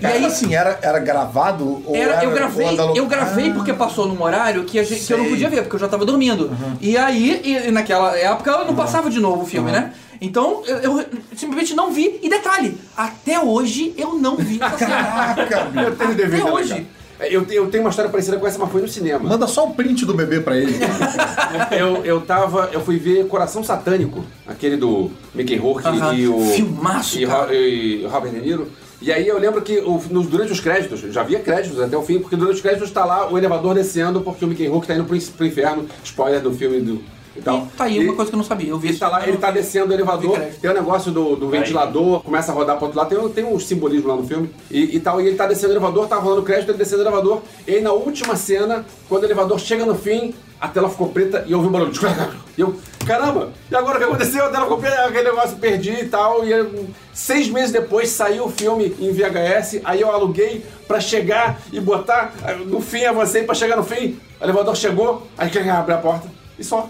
E Era aí, assim, era, era gravado? Ou era, eu ou gravei, andalo- eu gravei Ah, porque passou num horário que, a gente, que eu não podia ver, porque eu já tava dormindo. E aí, e naquela época, eu não passava de novo o filme, né? Então, eu, eu simplesmente não vi. E detalhe, até hoje eu não vi essa. Caraca, bicho. Eu tenho Até DVD hoje. também, cara. Eu, tenho- eu tenho uma história parecida com essa, mas foi no cinema. Manda só o print do bebê pra ele. Eu, eu tava. Eu fui ver Coração Satânico, aquele do Mickey Rourke Aham. e o. Filmaço, e, cara. E Robert De Niro. E aí eu lembro que durante os créditos, já havia créditos até o fim, porque durante os créditos tá lá o elevador descendo, porque o Mickey Rourke tá indo pro, pro inferno, spoiler do filme do. E, tal. E tá aí E- uma coisa que eu não sabia. Eu vi ele isso tá lá, ele tá descendo o elevador, tem o negócio do, do ventilador, começa a rodar pro outro lado, tem, um- tem um simbolismo lá no filme e, e tal, e ele tá descendo o elevador, tá rolando crédito, ele descendo o elevador, e aí na última cena, quando o elevador chega no fim, a tela ficou preta e eu ouvi um barulho. E eu, caramba, e agora o que aconteceu? A tela ficou preta, aquele negócio, perdi e tal, e eu- seis meses depois saiu o filme em VHS, aí eu aluguei pra chegar e botar eh, no fim, avancei pra chegar no fim, o elevador chegou, aí quem abre a porta, e só.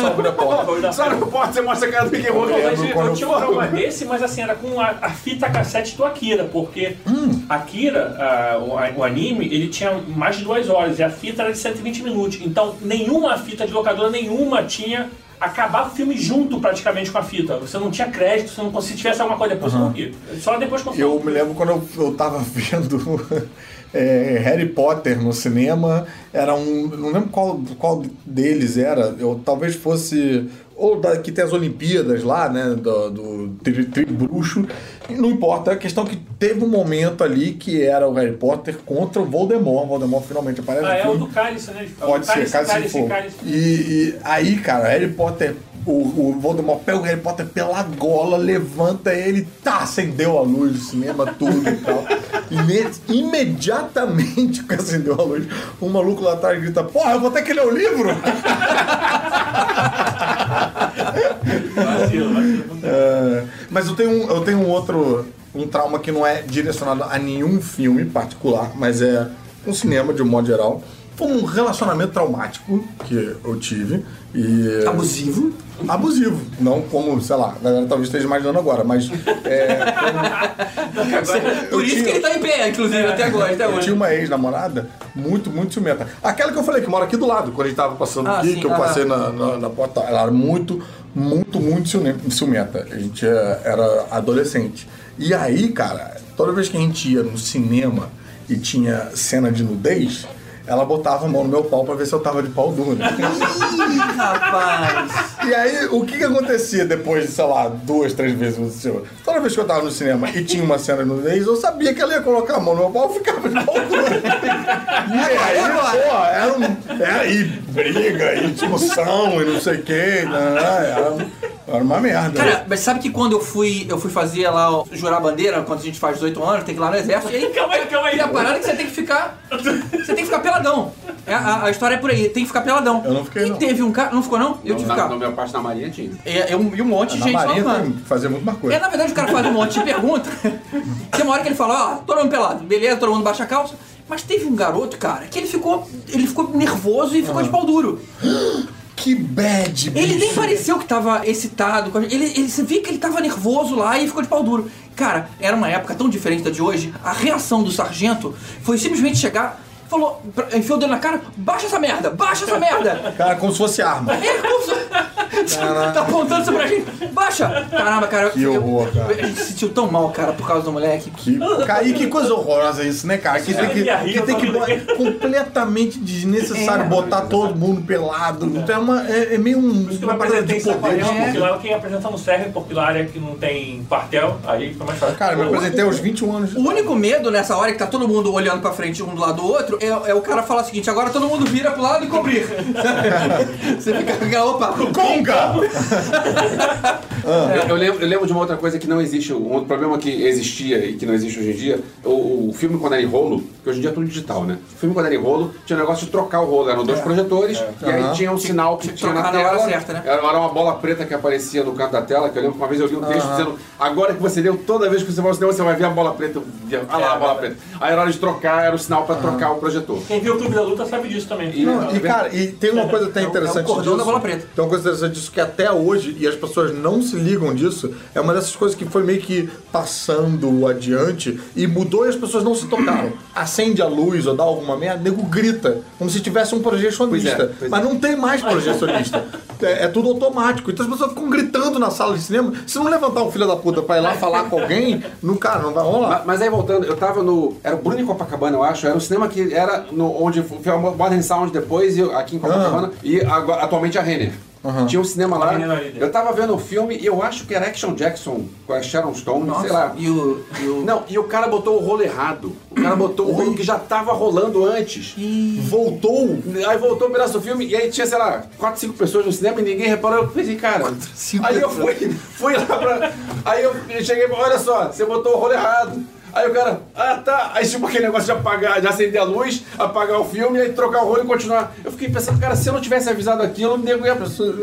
Só abre a porta. Só no porta você mostra a cara do Mickey Rourke. Eu, eu, quando eu tinha um trauma desse, mas assim, era com a, a fita cassete do Akira, porque Hum. Akira, ah, o, a- o anime, ele tinha mais de duas horas e a fita era de 120 minutos. Então, nenhuma fita de locadora nenhuma tinha acabado o filme junto praticamente com a fita. Você não tinha crédito, você não conseguia, se tivesse alguma coisa depois, você morria. Só depois com Eu me lembro quando eu, eu tava vendo é, Harry Potter no cinema, era um. Não lembro qual, qual deles era. Eu talvez fosse. Ou da, que tem as Olimpíadas lá, né? Do, do tri, tri bruxo. Não importa, a questão é que teve um momento ali que era o Harry Potter contra o Voldemort. O Voldemort finalmente aparece. Ah, é o do Cálice, né? É Pode ser, cálice, cálice, for. cálice. E, e aí, cara, Harry Potter, o, o Voldemort pega o Harry Potter pela gola, levanta ele, tá, acendeu a luz do cinema, tudo e tal. E imediatamente que acendeu a luz, um maluco lá atrás grita, porra, eu vou ter que ler o livro! É, mas eu tenho, um, eu tenho um outro, um trauma que não é direcionado a nenhum filme particular, mas é um cinema de um modo geral. Foi um relacionamento traumático que eu tive. E, Abusivo. Abusivo. Não como, sei lá, a galera talvez esteja imaginando agora, mas é, Por isso tinha- que ele tá em pé, inclusive, até agora, até eu tinha hoje. uma ex-namorada muito, muito ciumenta. Aquela que eu falei que mora aqui do lado, quando a gente tava passando Ah, aqui, sim, que eu ah. passei na, na, na porta. Ela era muito, muito, muito ciume- ciumenta. A gente é, era adolescente. E aí, cara, toda vez que a gente ia no cinema e tinha cena de nudez, ela botava a mão no meu pau pra ver se eu tava de pau duro. Ih, rapaz. E aí, o que que acontecia depois de, sei lá, duas, três vezes aconteceu? Toda vez que eu tava no cinema e tinha uma cena de nudez, eu sabia que ela ia colocar a mão no meu pau e ficava de pau duro. E aí, pô, era, um, era aí briga, e discussão, e não sei o quê. né? Era, era uma merda. Cara, mas sabe que quando eu fui, eu fui fazer lá, o- jurar a bandeira, quando a gente faz 18 anos, tem que ir lá no exército, e aí, Calma aí, calma aí. E a parada é que você tem que ficar. Você tem que ficar peladão. É, a, a história é por aí, tem que ficar peladão. Eu não fiquei, E não. teve um cara. Não ficou, não? Eu tive que Na, ficar. no meu parte na Marinha tinha. É, eu, e um monte de na gente Marinha falando. fazer muito mais É, coisa. na verdade, o cara faz um monte de pergunta. Tem uma hora que ele fala, ó, todo mundo pelado, beleza, todo mundo baixa a calça. Mas teve um garoto, cara, que ele ficou. Ele ficou nervoso e ficou de pau duro. Que bad, bicho. Ele nem pareceu que tava excitado. Ele, ele, você via que ele tava nervoso lá e ficou de pau duro. Cara, era uma época tão diferente da de hoje. A reação do sargento foi simplesmente chegar, falou, pra- enfiou o dedo na cara, baixa essa merda, baixa essa merda. Cara, como se fosse arma. É, como se- tá apontando isso pra gente. Baixa! Caramba, cara. Que eu- horror, cara. A gente se sentiu tão mal, cara, por causa do moleque. Que, cara, e que coisa horrorosa isso, né, cara? Que tem que, que, tem que é completamente desnecessário É. botar todo mundo pelado. Então é, uma, é, é meio um, Por isso que eu apresentei em poder. Saquarema, É. porque lá quem apresenta não serve, porque lá área que não tem quartel, aí fica mais fácil. Cara, eu me apresentei aos 21 anos. O único medo nessa hora que tá todo mundo olhando pra frente um do lado do outro é, é o cara falar o seguinte: agora todo mundo vira pro lado e cobrir. Você fica com aquela, opa, Conga! Eu, eu lembro, eu lembro de uma outra coisa que não existe, um outro problema que existia e que não existe hoje em dia. O, o filme quando era em rolo, que hoje em dia é tudo digital, né? O filme quando era em rolo, tinha um negócio de trocar o rolo. Eram dois projetores e aí tinha um sinal que que tinha na trocar na hora tela. certa, né? Era uma bola preta que aparecia no canto da tela, que eu lembro que uma vez eu li um texto dizendo agora que você leu, toda vez que você vai ao cinema, você vai ver a bola preta. Via, Ah lá, a bola preta. Aí era hora de trocar, era o sinal pra trocar o projetor. Quem viu o Clube da Luta sabe disso também. E- Não, e cara, e tem uma coisa até É interessante é o cordão disso. da bola preta. Tem uma coisa interessante disso que até hoje, e as pessoas não se ligam disso, é uma dessas coisas que foi meio que passando adiante e mudou e as pessoas não se tocaram. Acende a luz ou dá alguma merda, nego grita, como se tivesse um projecionista. Pois é, pois Mas não tem mais projecionista. É, é tudo automático. Então as pessoas ficam gritando na sala de cinema. Se não levantar um filho da puta pra ir lá falar com alguém, no cara, não vai rolar. Ma- Mas aí voltando, eu tava no. Era o Bruno Copacabana, eu acho. Era um cinema que era no, onde foi a Modern Sound depois, e eu- aqui em Copacabana, e agora- atualmente a Renner. Tinha um cinema lá. Líder. Eu tava vendo o filme e eu acho que era Action Jackson com a Sharon Stone, sei lá. E o. E o... Não, e o cara botou o rolo errado. O cara botou o rolo que já tava rolando antes. Voltou. Aí voltou um pedaço do filme e aí tinha, sei lá, 4, 5 pessoas no cinema e ninguém reparou. Eu pensei, cara. cinco aí eu fui, fui lá pra. Aí eu cheguei e falei, olha só, você botou o rolo errado. Aí o cara, ah tá. Aí tipo aquele negócio de apagar, de acender a luz, apagar o filme, aí trocar o rolo e continuar. Eu fiquei pensando, cara, se eu não tivesse avisado aquilo, o nego ia,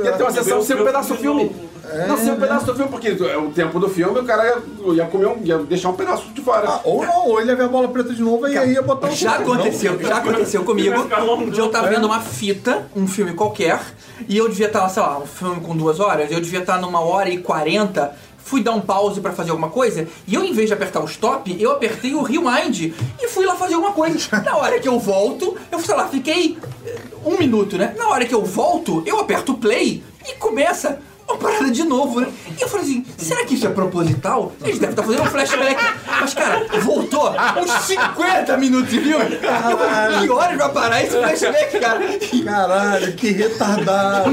ia ter uma sessão sem um pedaço do filme. Não, sem um pedaço do filme, porque é o tempo do filme, o cara ia, ia comer um, ia deixar um pedaço de fora. Ah, ou não, ou ele ia ver a bola preta de novo e aí ia botar o Já filme. aconteceu, Não. já aconteceu comigo. Um dia eu tava vendo uma fita, um filme qualquer, e eu devia estar, sei lá, um filme com duas horas, eu devia estar numa hora e quarenta. Fui dar um pause pra fazer alguma coisa, e eu, em vez de apertar o stop, eu apertei o rewind e fui lá fazer alguma coisa. Na hora que eu volto, eu, sei lá, fiquei eh, um minuto, né? Na hora que eu volto, eu aperto o play e começa uma parada de novo, né? E eu falei assim, será que isso é proposital? Eles devem estar fazendo um flashback. Mas, cara, voltou uns 50 minutos de filme. Eu falei, Que horas vai parar esse flashback, cara? E Caralho, que retardado.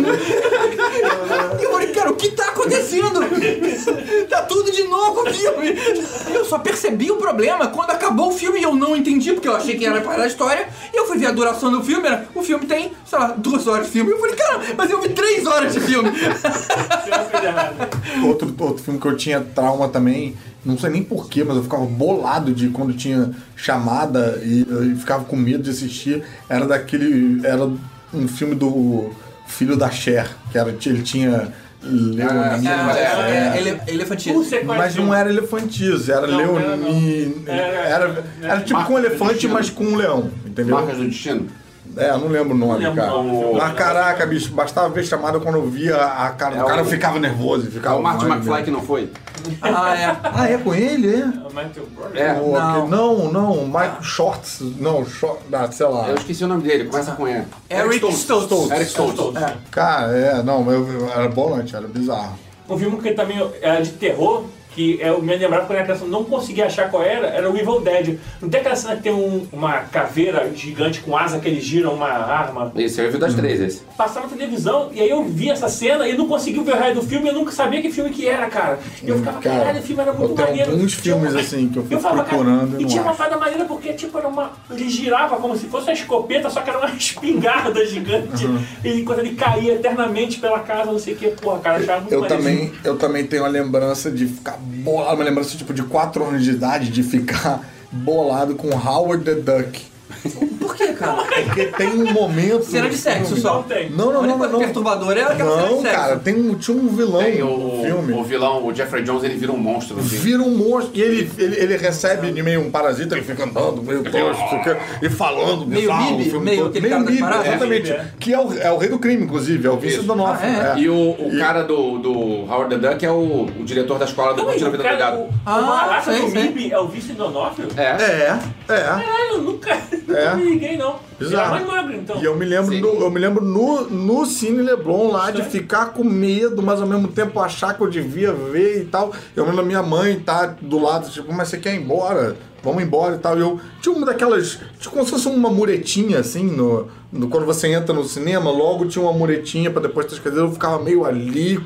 eu falei, cara, o que tá acontecendo? Tá tudo de novo o filme. Eu só percebi o problema quando acabou o filme e eu não entendi, porque eu achei que era parar a história. E eu fui ver a duração do filme, era, o filme tem, sei lá, duas horas de filme. Eu falei, cara, mas eu vi três horas de filme. Outro, outro filme que eu tinha trauma também, não sei nem porquê, mas eu ficava bolado de quando tinha chamada e eu ficava com medo de assistir. Era daquele. Era um filme do filho da Cher, que era, ele tinha. Leonina, Ah, É, é. ele, elefantismo. Mas não era elefantize, era Não, leonine. era. Era- Era, era tipo com um elefante, mas com um leão, entendeu? Marcas do Destino. É, eu não lembro o nome, Não lembro cara. o. Mas caraca, bicho, bastava ver chamada quando eu via a cara É do cara, o- eu ficava nervoso. É Ficava o Martin McFly nervoso. que não foi. Ah, é. Ah, é com ele, é? O Michael Brother. É. Não. não, não, Michael Shorts, não, Short, ah, sei lá. Eu esqueci o nome dele, começa com E. Eric Stoltz. Eric Stoltz. É. Cara, é, não, eu, eu- era bolante, era bizarro. Um filme que também era de terror, que eu me lembrava quando era criança, não conseguia achar qual era, era o Evil Dead. Não tem aquela cena que tem um- uma caveira gigante com asa que eles giram uma arma? Esse é o Evil das Três, esse. Passava na televisão e aí eu vi essa cena e não consegui ver o resto do filme, eu nunca sabia que filme que era, cara. E eu ficava, Cara, caralho, o filme era muito eu tenho maneiro. alguns filmes, uma- assim, que eu fico falava, cara, procurando e E tinha uma parada maneira porque, tipo, era uma. Ele girava como se fosse uma escopeta, só que era uma espingarda gigante. Uhum. E enquanto ele caía eternamente pela casa, não sei o que, porra, cara, eu achava muito Eu maneiro. também, eu também tenho uma lembrança de ficar bolado, uma lembrança tipo de 4 anos de idade, de ficar bolado com Howard the Duck. Por quê, cara? Porque tem um momento. Cena de sexo filme- só. Não tem. Não, não, não, não. coisa não. perturbadora é aquela cena Não, de sexo. cara, tem um, tinha um vilão Tem o, no filme. o vilão, o Jeffrey Jones, ele vira um monstro. assim. Vira um monstro. E ele, ele, ele recebe de meio um parasita, ele fica andando, meio tosco, não sei o quê, e falando, Meio bizarro, o Mib, filme meio todo. aquele das Mib, paradas. Exatamente. É, é. Que é o, é o rei do crime, inclusive, é o Vincent Isso. D'Onofrio. Ah, é? E o, o cara do, do Howard the Duck é o, o diretor da escola do Não, Curtindo a o Vida Doidado. o, Ah, o sei, do sei. MIB é o vice do Onofrio? É. É, é. Caralho, eu nunca, nunca É. não. Bizarro. Ele é mais magro, então. E eu me lembro, Sim. do, eu me lembro no, no Cine Leblon lá de ficar com medo, mas ao mesmo tempo achar que eu devia ver e tal. Eu lembro da minha mãe tá do lado, tipo, mas você quer ir embora? Vamos embora e tal. E eu tinha uma daquelas. Tipo, como se fosse uma muretinha assim, no, no- quando você entra no cinema, logo tinha uma muretinha pra depois das cadeiras, eu ficava meio ali.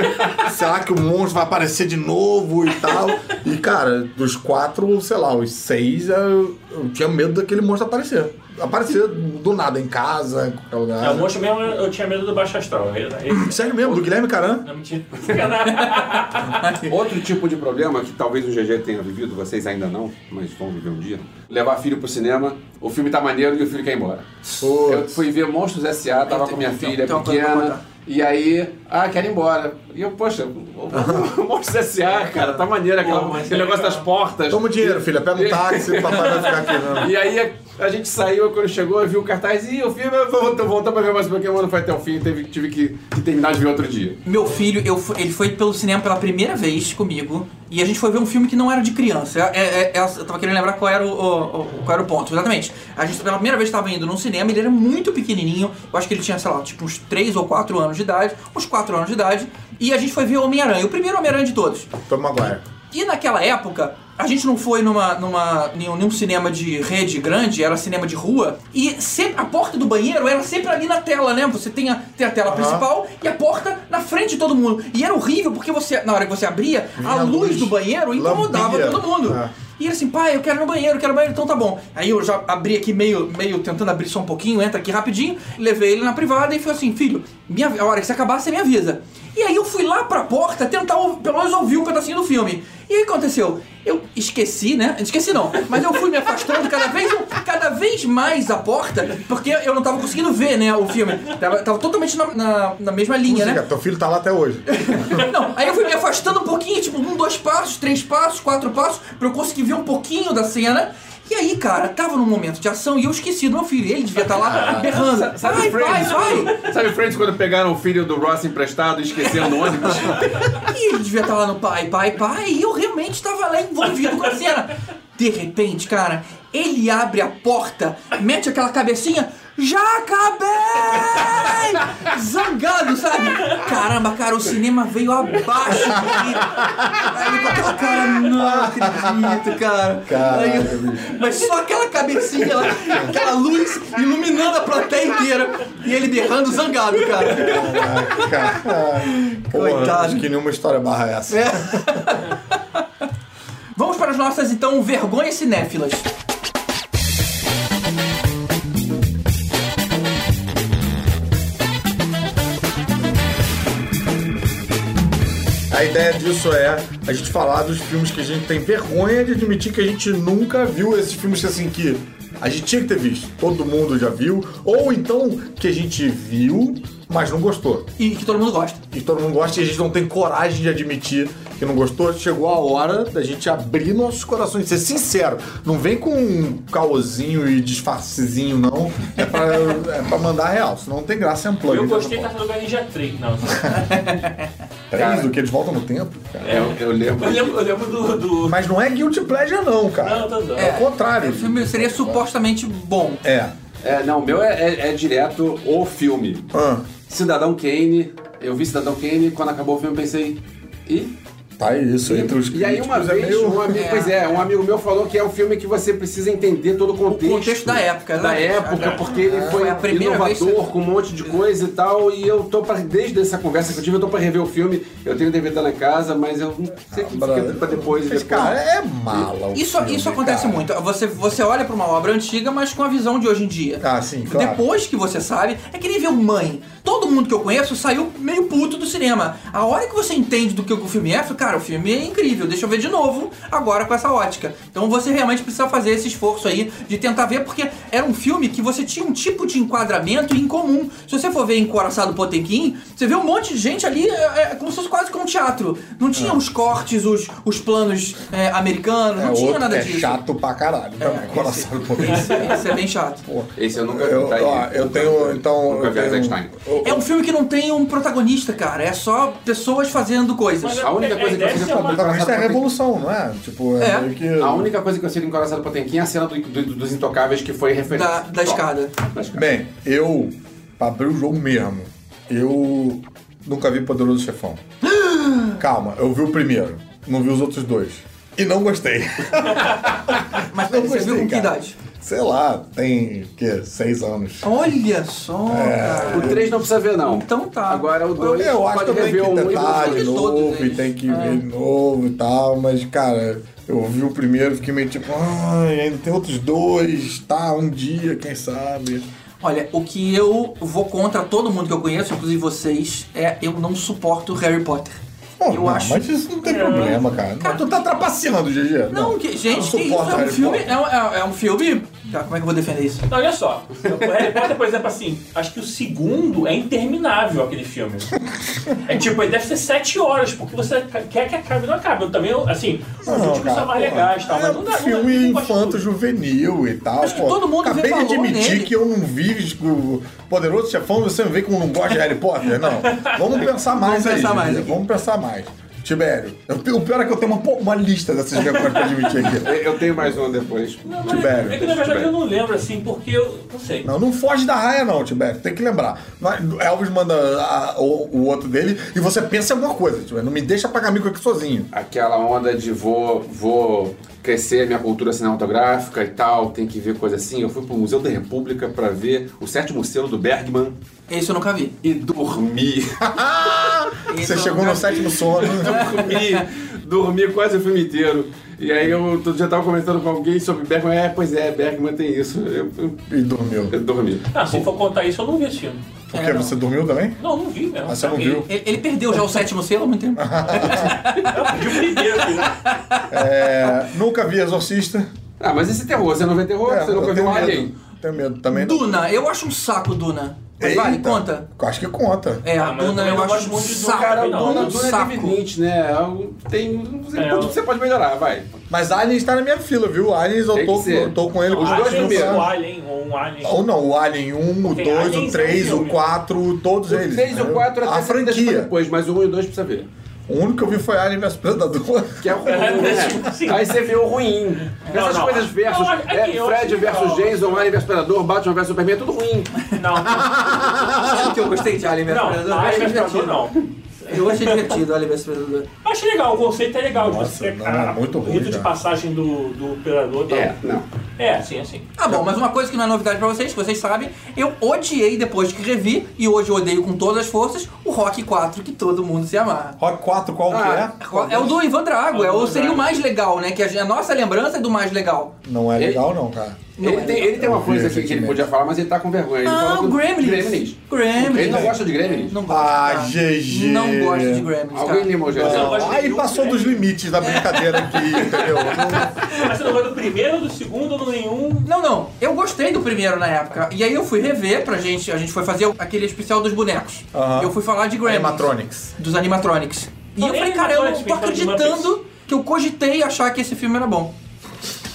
Será que o monstro vai aparecer de novo e tal? E cara, dos quatro, sei lá, os seis, eu, eu tinha medo daquele monstro aparecer. Aparecer do nada, em casa, em qualquer lugar. É, o monstro mesmo, eu tinha medo do baixo astral. Sério mesmo, do Guilherme Caran? não, mentira. Outro tipo de problema que talvez o GG tenha vivido, vocês ainda não, mas vão viver um dia. Levar filho pro cinema, o filme tá maneiro e o filho quer ir embora. Eu fui ver Monstros S.A., tava com minha filha pequena. E aí, ah, quero ir embora. E eu, poxa, o Monstros S.A., cara, tá maneiro aquela, aquele é negócio das portas. Toma o dinheiro, filha. Pega um táxi, papai vai ficar aqui. Não. E aí a gente saiu, quando chegou, eu vi o cartaz e o filme, eu vou voltar pra ver mais mas não foi até o fim, teve, tive que, que terminar de ver outro dia. Meu filho, eu, ele foi pelo cinema pela primeira vez comigo e a gente foi ver um filme que não era de criança. É, é- é- eu tava querendo lembrar qual era o, o- o- qual era o ponto, exatamente. A gente pela primeira vez estava indo num cinema, ele era muito pequenininho, eu acho que ele tinha, sei lá, tipo uns 3 ou 4 anos de idade, uns 4 anos de idade, e a gente foi ver Homem-Aranha, o primeiro Homem-Aranha de todos. Tom Maguire. E naquela época, a gente não foi numa, numa, nenhum, nenhum cinema de rede grande, era cinema de rua. E sempre, a porta do banheiro era sempre ali na tela, né? Você tem a, tem a tela principal e a porta na frente de todo mundo. E era horrível porque você, na hora que você abria, Vinha a a luz luz, do banheiro incomodava lambia. todo mundo. É. E ele assim, pai, eu quero ir no banheiro, eu quero ir no banheiro, então tá bom. Aí eu já abri aqui meio, meio tentando abrir só um pouquinho, entra aqui rapidinho, levei ele na privada e falei assim, filho, minha, a hora que você acabar, você me avisa. E aí eu fui lá pra porta tentar pelo menos ouvir um pedacinho do filme. E aí o que aconteceu? Eu esqueci, né? Esqueci não, mas eu fui me afastando cada vez, cada vez mais da porta, porque eu não tava conseguindo ver, né, o filme. Tava, tava totalmente na, na, na mesma linha, né? Música, Teu filho tá lá até hoje. Não, aí eu fui me afastando um pouquinho, tipo, um, dois passos, três passos, quatro passos, pra eu conseguir ver um pouquinho da cena. E aí, cara, tava num momento de ação e eu esqueci do meu filho. Ele devia estar lá berrando. Sabe Vai, vai, Friends? vai! Sabe Friends quando pegaram o filho do Ross emprestado e esqueceram no ônibus? E ele devia estar lá no pai, pai, pai. E eu realmente tava lá envolvido com a cena. De repente, cara, ele abre a porta, mete aquela cabecinha. Já acabei! Zangado, sabe? Caramba, cara, o cinema veio abaixo. Aí com aquela cara, não acredito, cara. Aí eu-. Mas só aquela cabecinha, lá, aquela luz iluminando a plateia inteira. E ele berrando zangado, cara. Caraca. Coitado. acho que nenhuma história barra essa. É. Vamos para as nossas, então, vergonhas cinéfilas. A ideia disso é a gente falar dos filmes que a gente tem vergonha de admitir que a gente nunca viu. Esses filmes que, assim, que a gente tinha que ter visto. Todo mundo já viu. Ou então que a gente viu, mas não gostou. E que todo mundo gosta. E todo mundo gosta e a gente não tem coragem de admitir que não gostou. Chegou a hora da gente abrir nossos corações, ser sincero. Não vem com um caosinho e disfarcezinho, não. É pra, é pra mandar real, senão não tem graça em unplugged. Eu gostei da Tartaruga Ninja 3. Não, Três do que eles voltam no tempo, cara. É, eu, eu lembro. eu lembro, eu lembro do. do... Mas não é guilty pleasure, não, cara. Não, tô dando. É o contrário. O filme seria supostamente bom. É. É, não, o meu é, é- é direto o filme. Ah, Cidadão Kane, eu vi Cidadão Kane, quando acabou o filme eu pensei, e? Tá isso, entre os E aí uma críticos é vez, meio- um amigo, É. pois é, um amigo meu falou que é um filme que você precisa entender todo o contexto. contexto da época, Da né? época, porque ele foi, Foi a primeira vez inovador, que- com um monte de coisa e tal, e eu tô pra, desde essa conversa que eu tive, eu tô pra rever o filme, eu tenho DVD lá em casa, mas eu não sei que fica pra depois. Depois. cara é mala. o Isso, filme, isso acontece cara. muito. Você, você olha pra uma obra antiga, mas com a visão de hoje em dia. Ah, sim, claro. Depois que você sabe, é que nem ver o Mãe. Todo mundo que eu conheço saiu meio puto do cinema. A hora que você entende do que o filme é, fala, cara, o filme é incrível, deixa eu ver de novo, agora com essa ótica. Então você realmente precisa fazer esse esforço aí de tentar ver, porque era um filme que você tinha um tipo de enquadramento em comum. Se você for ver Encoraçado Potemkin, você vê um monte de gente ali, é, é como se fosse quase como um teatro. Não tinha os cortes, os, os planos é, americanos, É não tinha outro nada que é disso. chato pra caralho. também, coração do poder. Esse, esse é bem chato. Esse eu nunca Eu, tá aí. ó, eu tenho, então... Nunca eu vi tenho- Eisenstein. É um filme que não tem um protagonista, cara. É só pessoas fazendo coisas. Mas A única é- coisa que eu sei é uma- isso é a revolução, não é? Tipo, é, É. meio que... A única coisa que eu sei do Encoraçado Potemkin é a cena do- do- dos Intocáveis que foi referência. Da, da escada. Da escada. Bem, eu, pra abrir o jogo mesmo, eu nunca vi Poderoso Chefão. Calma, eu vi o primeiro, não vi os outros dois. E não gostei. Mas Não você viu gostei, com que idade? Sei lá, tem, o quê? Seis anos. Olha só, cara. O 3 não precisa ver, não. Então tá. Agora o 2 Eu acho que rever que um e tentar o de novo, e eles. tem que ver de novo e tal, mas, cara, eu vi o primeiro e fiquei meio tipo, ai, ainda tem outros dois, tá, um dia, quem sabe. Olha, o que eu vou contra todo mundo que eu conheço, inclusive vocês, é eu não suporto Harry Potter. Pô, eu não, acho. Mas isso não tem problema, cara. Cara, tu tá trapaceando, GG. Não, que, gente, que isso é um Harry filme. É um, é- é um filme. Tá, como é que eu vou defender isso? Não, olha só. O Harry Potter, por exemplo, assim, acho que o segundo é interminável aquele filme. É tipo, ele deve ser sete horas, porque você quer que acabe e não acabe. Eu também, assim, os Não, últimos são mais legais e tal, é mas não dá. filme não, não gosto infanto muito. juvenil e tal. Acho que pô. todo mundo vê Acabei de admitir nele. que eu não vi o Poderoso Chefão, você não vê como não gosta de Harry Potter, não. Vamos pensar mais Vamos aí. pensar mais. Vamos pensar mais. Tibério, o pior é que eu tenho uma, uma lista dessas vergonhas pra admitir aqui. Eu tenho mais um depois. Não, mas Tibério. É que na verdade eu não lembro, assim, porque eu não sei. Não, não foge da raia não, Tibério. Tem que lembrar. Elvis manda a- o, o outro dele e você pensa em alguma coisa, Tibério. Não me deixa pagar mico aqui sozinho. Aquela onda de vou, vou crescer a minha cultura cinematográfica e tal, tem que ver coisa assim. Eu fui pro Museu da República pra ver o sétimo selo do Bergman Esse eu nunca vi. e dormi. Você eu chegou no sétimo sono. dormi, dormi quase o filme inteiro. E aí eu todo dia tava comentando com alguém sobre Bergman. É, pois é, Bergman tem isso. Eu, eu, e dormiu. eu dormi. Ah, se for contar isso, eu não vi esse filme. Por É, quê? não. Você dormiu também? Não, não vi mesmo. Ah, você não Caguei. viu? Ele, ele perdeu já o sétimo selo há muito tempo. Eu vi o primeiro filme. É, nunca vi Exorcista. Ah, mas esse terror, você não vê terror? É, você nunca eu viu um. Alien? Tenho medo também. não. Duna, eu acho um saco Duna. Mas vale, Eita. conta. Eu Acho que conta. É, a Ah, eu Duna eu não acho muito saco. também não. Duna, Duna é Lynch, né? É Tem, não sei É, quanto eu- você pode melhorar, vai. Mas Aliens tá na minha fila, viu? Aliens eu tô, eu tô com ele Os com dois dois primeiros. O Alien, ou um Alien. Ou não, o Alien 1, o Tem 2, Aliens o é um 3, o filme. 4, todos O eles. 3 e o entendeu? 4 até A franquia. depois, mas o 1 e o 2 precisa ver. O único que eu vi foi Alien vs Predador. Que é o ruim, né? Sim. Aí você vê o ruim. Não, Essas não. coisas versus Não, aqui, é, eu Fred versus. Jason, Alien vs Predador, Batman vs Superman, é tudo ruim. Não, não, Sabe o que eu gostei de Alien vs não, Predador? Eu Alien achei vs Predador divertido. não. Eu achei divertido Alien vs Predador. Achei legal, o conceito é legal. de Nossa, você- não, a- muito o ruim, rito de cara. passagem do, do Predador. tá? É, não. É, assim, assim. Ah, bom, mas uma coisa que não é novidade pra vocês, que vocês sabem, eu odiei depois que revi, e hoje eu odeio com todas as forças, o Rock 4, que todo mundo se amarra. Rock 4 qual Ah, que É o do Ivan Drago, é É o o, do seria o mais legal, né? Que a, a nossa lembrança é do mais legal. é? Não é Ele- legal não, cara. Não ele, é tem, ele tem uma coisa aqui que ele podia falar, mas ele tá com vergonha. Ele Ah, o do- Gremlins. Gremlins. Gremlins. Ele não gosta de Gremlins? Não gosto. Ah. GG. Não gosto de Gremlins, Alguém limou já. Gosta aí passou dos limites da brincadeira aqui, entendeu? Mas você não gosta do primeiro, do segundo, do nenhum. Não, não. Eu gostei do primeiro na época. E aí eu fui rever pra gente. A gente foi fazer aquele especial dos bonecos. Aham. Eu fui falar de Gremlins. Animatronics. Dos animatronics. E eu falei, cara, eu não tô acreditando que eu cogitei achar que esse filme era bom.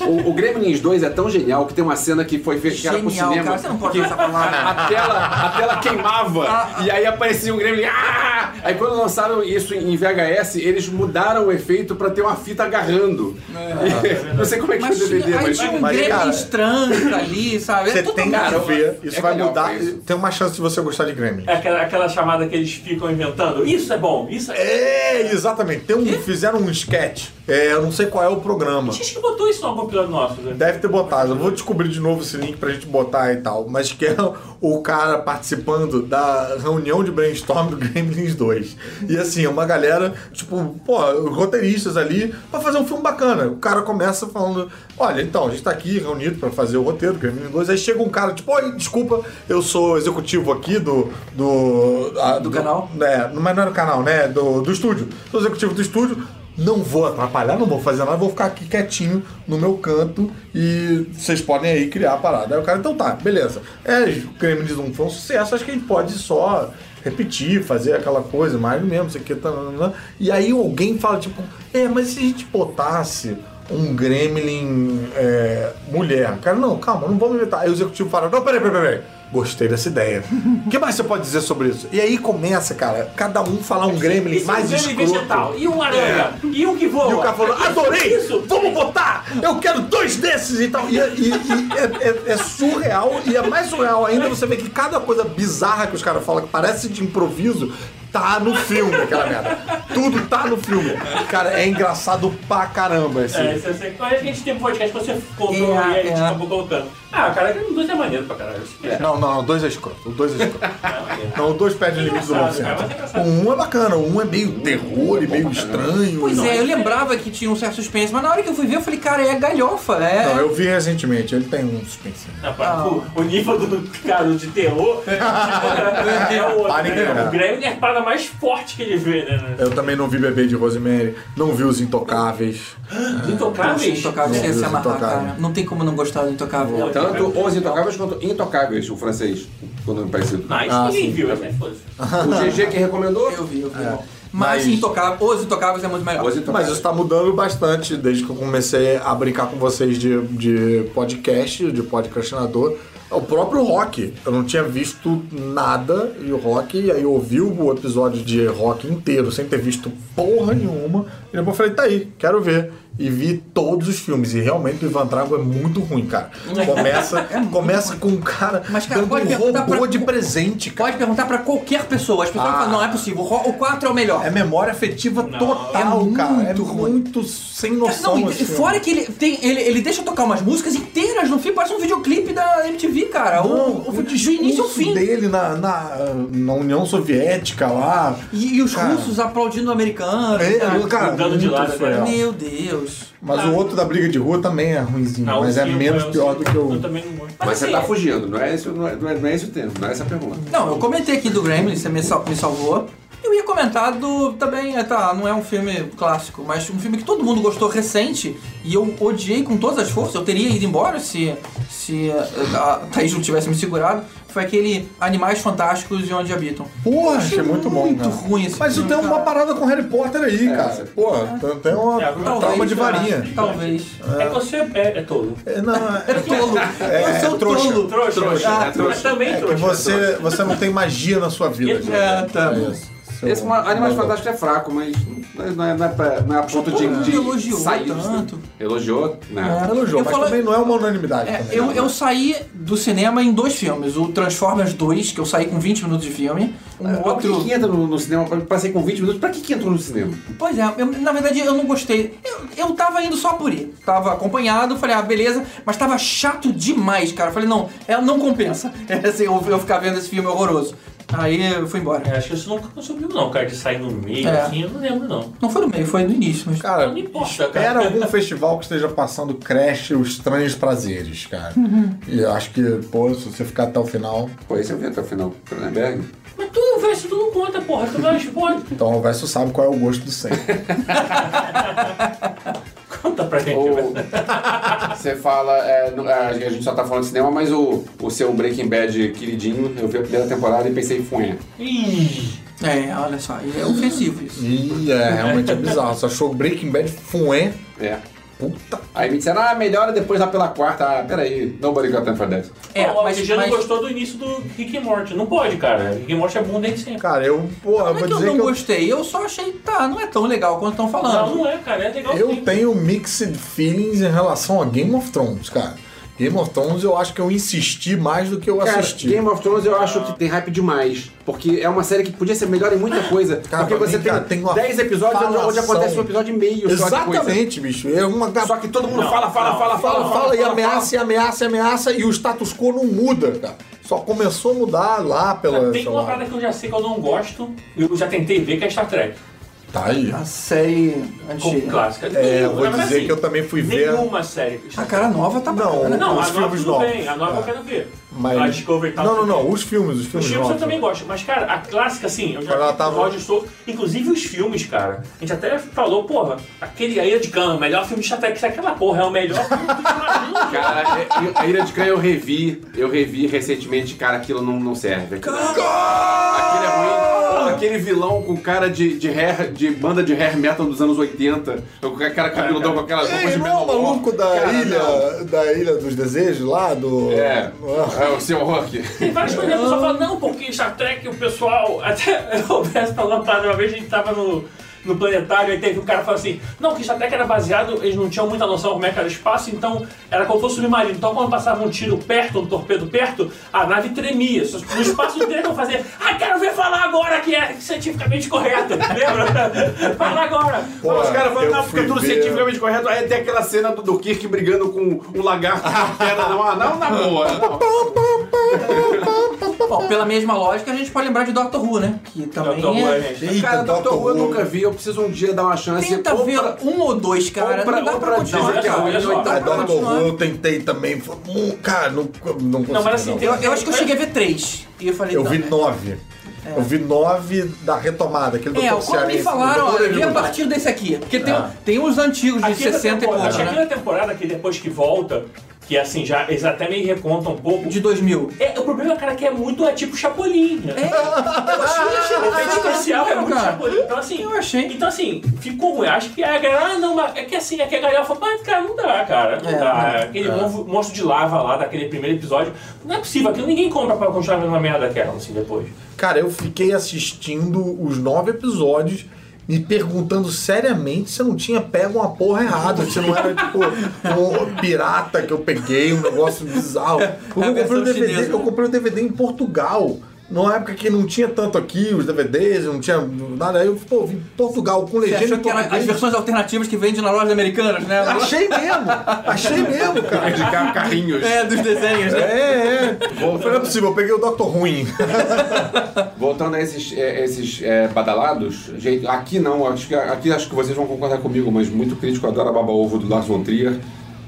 O, o Gremlins 2 é tão genial que tem uma cena que foi feita era pro cinema. cara. Você não pode que usar essa palavra. a, a tela, a tela queimava Ah, ah. e aí aparecia um Gremlin. Ah! Aí quando lançaram isso em VHS, eles mudaram o efeito pra ter uma fita agarrando. E- não sei como é que Mas foi o DVD, tinha, mas. tinha um mas, Gremlins cara, trans ali, sabe? É Você tudo tem cara, que ver, isso é vai mudar. isso. Tem uma chance de você gostar de Gremlins. É aquela, aquela chamada que eles ficam inventando. Isso é bom, isso é. É, exatamente. Tem um, fizeram um sketch. É, eu não sei qual é o programa. Gente que botou isso no algum episódio nosso. Né? Deve ter botado. Eu vou descobrir de novo esse link pra gente botar e tal. Mas que é o cara participando da reunião de brainstorm do Gremlins 2. E assim, é uma galera, tipo, pô, roteiristas ali, pra fazer um filme bacana. O cara começa falando: Olha, então, a gente tá aqui reunido pra fazer o roteiro do Gremlins 2. Aí chega um cara, tipo, oi, desculpa, eu sou executivo aqui do. Do, a- Do canal? É, mas não é do canal, né? Do, do estúdio. Sou executivo do estúdio. Não vou atrapalhar, não vou fazer nada, vou ficar aqui quietinho no meu canto e vocês podem aí criar a parada. Aí o cara, então tá, beleza. É, o Gremlins 1 foi um sucesso, acho que a gente pode só repetir, fazer aquela coisa, mais mesmo, isso aqui, tá, tá, tá. E aí alguém fala, tipo, é, mas se a gente botasse um gremlin é, mulher? Cara, não, calma, não vamos inventar. Aí o executivo fala, não, peraí, peraí, peraí. Gostei dessa ideia. O que mais você pode dizer sobre isso? E aí começa, cara, cada um falar um gremlin Isso mais é um gremlin escroto. vegetal. E um aranha. E um que voa. E o cara falou, Isso, adorei! Isso. Vamos botar! Eu quero dois desses e tal. E, e- e é, é- é surreal, e é mais surreal ainda você ver que cada coisa bizarra que os caras falam, que parece de improviso, tá no filme, aquela merda. Tudo tá no filme. Cara, é engraçado pra caramba esse. É, você, você, a gente tem um podcast que você comprou É, e a gente é. acabou colocando. Ah, cara, o 2 é maneiro pra caralho. Não, não, o dois é escroto. O dois é escroto. Não, o dois perde o limite do é engraçado. O um é bacana, o um é meio terror e meio estranho. Pois Não, é, eu lembrava que tinha um certo suspense, mas na hora que eu fui ver, eu falei, cara, é galhofa, é. Não, eu vi recentemente, ele tem um suspense. Rapaz, o, o nível do cara de terror é o outro. Né? O Grêmio é a parada mais forte que ele vê, né? Eu também não vi Bebê de Rosemary, não vi Os Intocáveis. Intocáveis. Intocáveis Não, cara. Não tem como não gostar do Intocável. Tanto os intocáveis quanto intocáveis, o francês. O nome parecido. Ah, isso Ah, ninguém sim, viu, né? Foda-se. O GG que recomendou? Eu vi, eu vi. É. Mas, Mas- Intocável, Os Intocáveis é muito melhor. Os. Mas isso tá mudando bastante desde que eu comecei a brincar com vocês de, de podcast, de podcastinador. O próprio rock, eu não tinha visto nada e o rock, aí eu ouvi o episódio de rock inteiro sem ter visto porra nenhuma. E depois eu falei, tá aí, quero ver. E vi todos os filmes. E realmente o Ivan Drago é muito ruim, cara. Começa, começa com um cara, Mas, cara, dando um robô pra- de presente, cara. Pode perguntar pra qualquer pessoa. As pessoas Ah. falam, não é possível. O 4 é o melhor. É memória afetiva total, é cara. É muito ruim. muito sem noção. Não, e fora que ele tem. Ele, ele deixa tocar umas músicas inteiras no filme, parece um videoclipe da MTV, cara. Não, o, o, do início ao fim. dele na, na, na União Soviética lá. E, e os Cara. russos aplaudindo o americano. É, sabe? cara, mudando de lado. Meu Deus. Mas o outro da briga de rua também é ruimzinho, Ah, mas é menos eu- pior do que o. Eu também não gosto. Mas você assim, tá fugindo, não é esse, não é, não é, não é esse o termo, não é essa a pergunta. Não, eu comentei aqui do Gremlin, você me, sal- me salvou. Eu ia comentar do. Também, é, tá, não é um filme clássico, mas um filme que todo mundo gostou recente e eu odiei com todas as forças. Eu teria ido embora se, se eh, a Thaís não tivesse me segurado. Foi aquele Animais Fantásticos e Onde Habitam. Porra, achei muito bom, Muito cara. ruim esse Mas filme. tem uma parada com Harry Potter aí, É, cara. você- Porra, tem- tem uma É, trauma Talvez, de varinha. cara, Talvez. É que você é, é tolo. É, não, é, É tolo. É, eu sou trouxa. tolo. Trouxa, Trouxa, Ah, é trouxa. Mas também é trouxa. você, você não tem magia na sua vida. É, tá. É isso. Esse uma- Animais Fantásticos é fraco, mas não é, não é, não é, pra- não é a ponto de, de elogiou sair. tanto. Elogiou, né? É, elogiou, Eu mas falo- também não é uma unanimidade. É, também, eu, não. eu saí do cinema em dois filmes. O Transformers 2, que eu saí com 20 minutos de filme. Um Pra que outro. que entra no, no cinema? Eu Passei com 20 minutos, pra que que entrou no cinema? Pois é, eu- na verdade eu não gostei. Eu, eu tava indo só por ir. Tava acompanhado, falei, ah, beleza, mas tava chato demais, cara. Eu falei, não, é, não compensa. É, assim, eu, eu ficar vendo esse filme horroroso. Aí eu fui embora. É, acho que isso nunca subiu, não, cara, de sair no meio, É. assim, eu não lembro, não. Não foi no meio, foi no início. Mas... Cara, Não importa, espera cara. algum festival que esteja passando Crash Os Estranhos Prazeres, cara. Uhum. E eu acho que, pô, se você ficar até o final, Pô, esse eu vi até o final. Cronenberg. Mas tu, velho, isso tu não conta, porra. Tu não responde. então o Verso sabe qual é o gosto do sangue. Conta pra gente, Ou-. Você fala, é, no- a gente só tá falando de cinema, mas o, o seu Breaking Bad queridinho, eu vi a primeira temporada e pensei, fué. Ih, É, olha só, é ofensivo isso. E é, realmente é bizarro. Você achou Breaking Bad fué? É. Puta. Aí me disseram, ah, melhora depois lá pela quarta. Ah, peraí, nobody got time for that. É, Pô, mas, mas... não gostou do início do Rick e Morty. Não pode, cara. Rick e Morty é bom desde sempre. Cara, eu, porra, Não é vou que eu dizer não que eu, gostei, eu só achei, tá, não é tão legal quanto estão falando. Não, não é, cara. É legal eu sim. tenho mixed feelings em relação a Game of Thrones, cara. Game of Thrones eu acho que eu insisti mais do que eu Cara, assisti. Game of Thrones eu acho que tem hype demais. Porque é uma série que podia ser melhor em muita coisa. Cara, porque você mim, tem, cara, tem uma 10 episódios onde- onde falação. acontece um episódio e meio só. Exatamente, bicho. É uma Só que todo mundo fala, fala, fala, fala, fala, e ameaça, e ameaça, e ameaça, e o status quo não muda, cara. Só começou a mudar lá pela. Tem uma parada que eu já sei que eu não gosto, eu já tentei ver, que é Star Trek. Tá aí. A série antiga. clássica. É, eu vou Mas, dizer assim, que eu também fui ver. Nenhuma série. A cara nova tá Não, bacana. Não, os a nova filmes tudo novos. bem, a nova eu quero ver. Mas- A Discovery tal. Não, não, tudo não. Os filmes, os filmes. Os filmes eu também gosto, mas, cara, a clássica, assim, eu já Quando ela tava- todos, inclusive os filmes, cara. A gente até falou, porra, aquele A Ilha de Khan, o melhor filme de Star Trek, aquela porra, é o melhor filme imagina. Cara, é- a Ilha de Khan eu revi, eu revi recentemente, cara, aquilo não, não serve. Aquilo, aquilo é ruim. Aquele vilão com cara de, de, hair, de banda de hair metal dos anos 80, com aquela cabeludão com aquelas roupas Ei, de não é o maluco da Cara, ilha, não. da ilha dos desejos lá, do... É, Ah. é o seu rock. Tem várias coisas, o pessoal fala, não, porque Star Trek, o pessoal. Até o falou uma parada, uma vez a gente tava no, no planetário, aí teve um cara que falou assim: não, que Star Trek era baseado, eles não tinham muita noção como é que era o espaço, então era como se fosse submarino. Então quando passava um tiro perto, um torpedo perto, a nave tremia. No espaço inteiro eu fazia, ah, quero ver falar agora que é cientificamente correto. Lembra? Fala agora. Pô, Os caras falam, eu não, porque é tudo ver- cientificamente correto. Aí tem aquela cena do, do Kirk brigando com um lagarto na. Não, não, na boa. Bom, pela mesma lógica, a gente pode lembrar de Doctor Who, né? Que também Doctor Who, é... gente. Eita, Cara, Doctor Who eu Who. nunca vi. Eu preciso um dia dar uma chance. Tenta Ou ver pra- um ou dois, cara. ou pra- não dá ou pra dizer que é cara. ruim, Não ou A pra continuar. Eu tentei também. foi mu- Cara, não, não consegui. Não, mas assim, tem- Eu, eu acho que eu cheguei a ver três. E eu falei, Eu não, vi né? nove. Eu vi nove da retomada, aquele É, Dr. quando me falaram, Dr. olha, vi a partir desse aqui. Porque tem, Ah. tem os antigos de Aquela 60 e pouco, né? aquela temporada que depois que volta, que assim, já eles até me recontam um pouco. De 2000. É, o problema, cara, é que é muito, é tipo Chapolin, né? É, eu achei, O efeito especial é muito cara. Chapolin. Então, assim, Eu achei. Então, assim, ficou ruim. Acho que a galera, ah, não, mas é que assim, é que a galera falou, mas, cara, não dá, cara. Não É, dá. não. Aquele monstro- monstro de lava lá, daquele primeiro episódio, não é possível. Aquilo ninguém compra pra continuar vendo uma merda daquela, assim, depois. Cara, eu fiquei assistindo os nove episódios me perguntando seriamente se eu não tinha pego uma porra errada, se não era tipo um pirata que eu peguei, um negócio bizarro. Porque É eu comprei o DVD, eu comprei o DVD em Portugal. Numa época que não tinha tanto aqui, os DVDs, não tinha nada. Aí eu, pô, vim Portugal com Você legenda achou em que eram as versões alternativas que vendem nas lojas americanas, né? Achei mesmo! Achei mesmo, cara. Carrinhos. É, dos desenhos, né? É, é. Falei, não é possível, eu peguei o Dr. Ruim. Voltando a esses, é, esses é, badalados, gente, aqui não, acho que, aqui acho que vocês vão concordar comigo, mas muito crítico adora a Baba Ovo do Lars von Trier.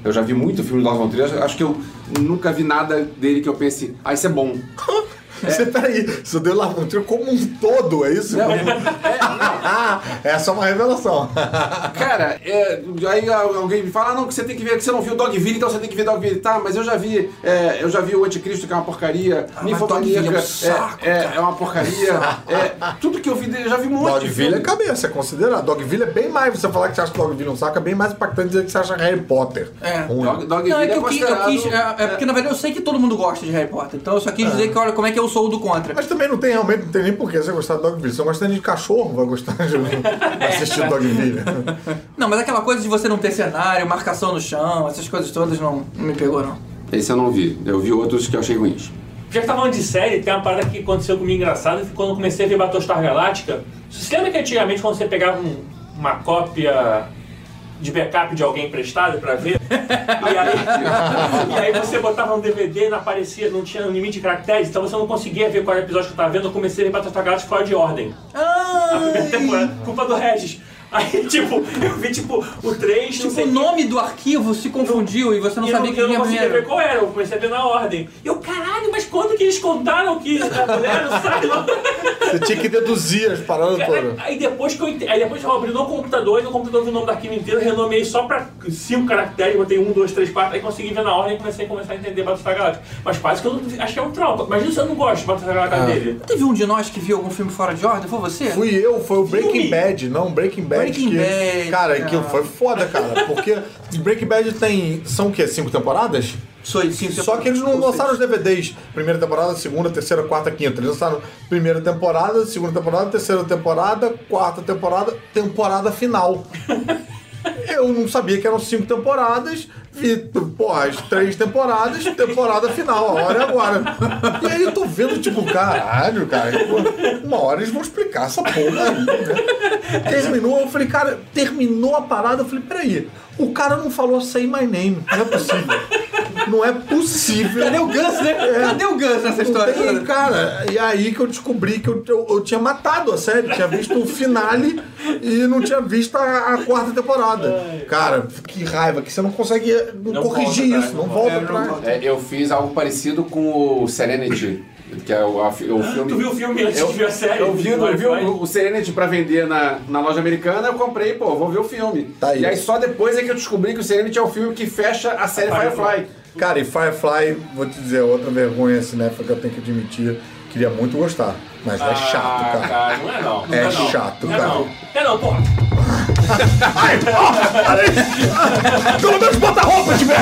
Eu já vi muito filme do Lars von Trier, acho que eu nunca vi nada dele que eu pense, ah, isso é bom. Você, peraí, você deu lá um tiro como um todo, é isso? Ah, essa é uma revelação. Cara, é, aí alguém me fala, ah, não, que você tem que ver, que você não viu Dogville, então você tem que ver Dogville. Tá, mas eu já vi, é, eu já vi o Anticristo, que é uma porcaria, Ah, Dogville é um Ninfomaníaca saco, é, é, é uma porcaria, é, tudo que eu vi dele, eu já vi um monte de Dogville é cabeça, é considerado. Dogville é bem mais. Você falar que você acha que Dogville um saco é bem mais impactante dizer que você acha Harry Potter. É. Dog, Dogville Não, é que é eu quis, eu considerado... quis- é, é porque na verdade eu sei que todo mundo gosta de Harry Potter, então eu só quis dizer que olha como é que eu sou o do contra. Mas também não tem realmente, não tem nem porquê você gostar de Dogville. Se você gosta de cachorro, vai gostar de assistir Dogville. Não, mas aquela coisa de você não ter cenário, marcação no chão, essas coisas todas não, não me pegou, não. Esse eu não vi, eu vi outros que eu achei ruins. Já que tá falando de série, tem uma parada que aconteceu comigo engraçada, que quando eu comecei a ver Battlestar Galáctica, você lembra que antigamente quando você pegava um- uma cópia de backup de alguém emprestado pra ver, e aí, e aí você botava um DVD, não aparecia, não tinha um limite de caracteres, então você não conseguia ver qual era o episódio que eu tava vendo, eu comecei a ver Battlestar Galáctica fora de ordem. A primeira temporada, culpa do Regis. Aí, tipo, eu vi, tipo, o 3, não Tipo, o que- nome do arquivo se confundiu e você não e eu sabia não, que eu não conseguia ver qual era, eu comecei a ver na ordem. E eu, caralho, mas quando que eles contaram que a mulher não? Não? Você tinha que deduzir as paradas Cara, todas. aí depois que eu aí depois eu abri no computador e no computador vi o nome do arquivo inteiro, renomeei só pra cinco caracteres, botei um, dois, três, quatro, aí consegui ver na ordem e comecei a começar a entender Battlestar Galáctica. Mas quase que eu não, acho que é um trauma. Imagina se eu não gosto de Battlestar Galáctica Ah. dele. Teve um de nós que viu algum filme fora de ordem? Foi você? Fui eu, foi o Breaking Filme. Bad, não, Breaking Bad. Breaking que, Bad, Cara, aquilo foi foda, cara. Porque Breaking Bad tem. São o quê? Cinco temporadas? Sou sim, Só que eles não lançaram os DVDs. Primeira temporada, segunda, terceira, quarta, quinta. Eles lançaram primeira temporada, segunda temporada, terceira temporada, quarta temporada, temporada final. Eu não sabia que eram cinco temporadas. Vi, pô, as três temporadas, temporada final, a hora é agora. E aí eu tô vendo, tipo, caralho, cara, uma hora eles vão explicar essa porra aí, né? Terminou, eu falei, cara, terminou a parada, eu falei, peraí, o cara não falou say my name, não é possível. Não é possível. Cadê o Gus, né? Cadê o Gus nessa história? Tem, cara, e aí que eu descobri que eu, eu, eu tinha matado a série, tinha visto o finale e não tinha visto a, a quarta temporada. Cara, que raiva, que você não consegue não Não corrigir volta isso, não não volta. volta atrás. É, eu fiz algo parecido com o Serenity, que é o, a fi- o filme. Tu viu o filme antes eu, de ver a série? Eu vi, eu vi o, o Serenity pra vender na, na loja americana, eu comprei, pô, vou ver o filme. Tá aí. E aí só depois é que eu descobri que o Serenity é o filme que fecha a série Firefly. Firefly. Cara, e Firefly, vou te dizer, outra vergonha cinéfila que eu tenho que admitir, queria muito gostar, mas é chato, Ah, cara. Não é não. não É não. chato, não é cara. Não. É não, porra. Ai, aí. Pelo menos bota a roupa, tiver.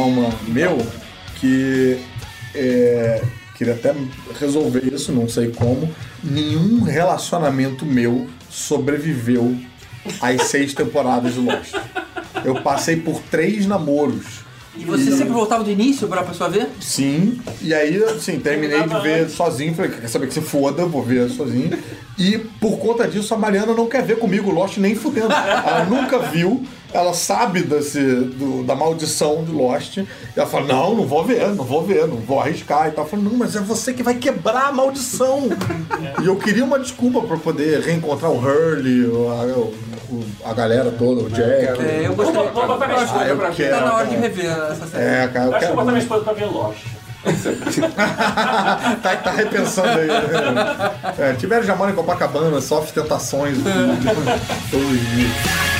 Trauma meu que é, queria até resolver isso, não sei como. Nenhum relacionamento meu sobreviveu às seis temporadas de Lost. Eu passei por três namoros. E você sempre voltava do início pra pessoa ver? Sim, e aí, assim, terminei de ver sozinho. Falei, quer saber que se foda, vou ver sozinho. E por conta disso, a Mariana não quer ver comigo Lost nem fudendo. Ela nunca viu, ela sabe desse, do- da maldição de Lost. E ela fala: Não, não vou ver, não vou ver, não vou arriscar e tal. Eu falo: Não, mas é você que vai quebrar a maldição. E eu queria uma desculpa pra poder reencontrar o Hurley, o- a, o- a galera toda, o Jack. É, eu Vou, gostaria. vou botar minha Ah, esposa eu pra ver. quero. Tá na hora de rever essa série. É, cara, eu Acho que quero. vou botar minha esposa pra ver Lost. Tá, tá repensando aí. né? É, tiveram já mora em Copacabana, sofre tentações. tudo. Tudo isso.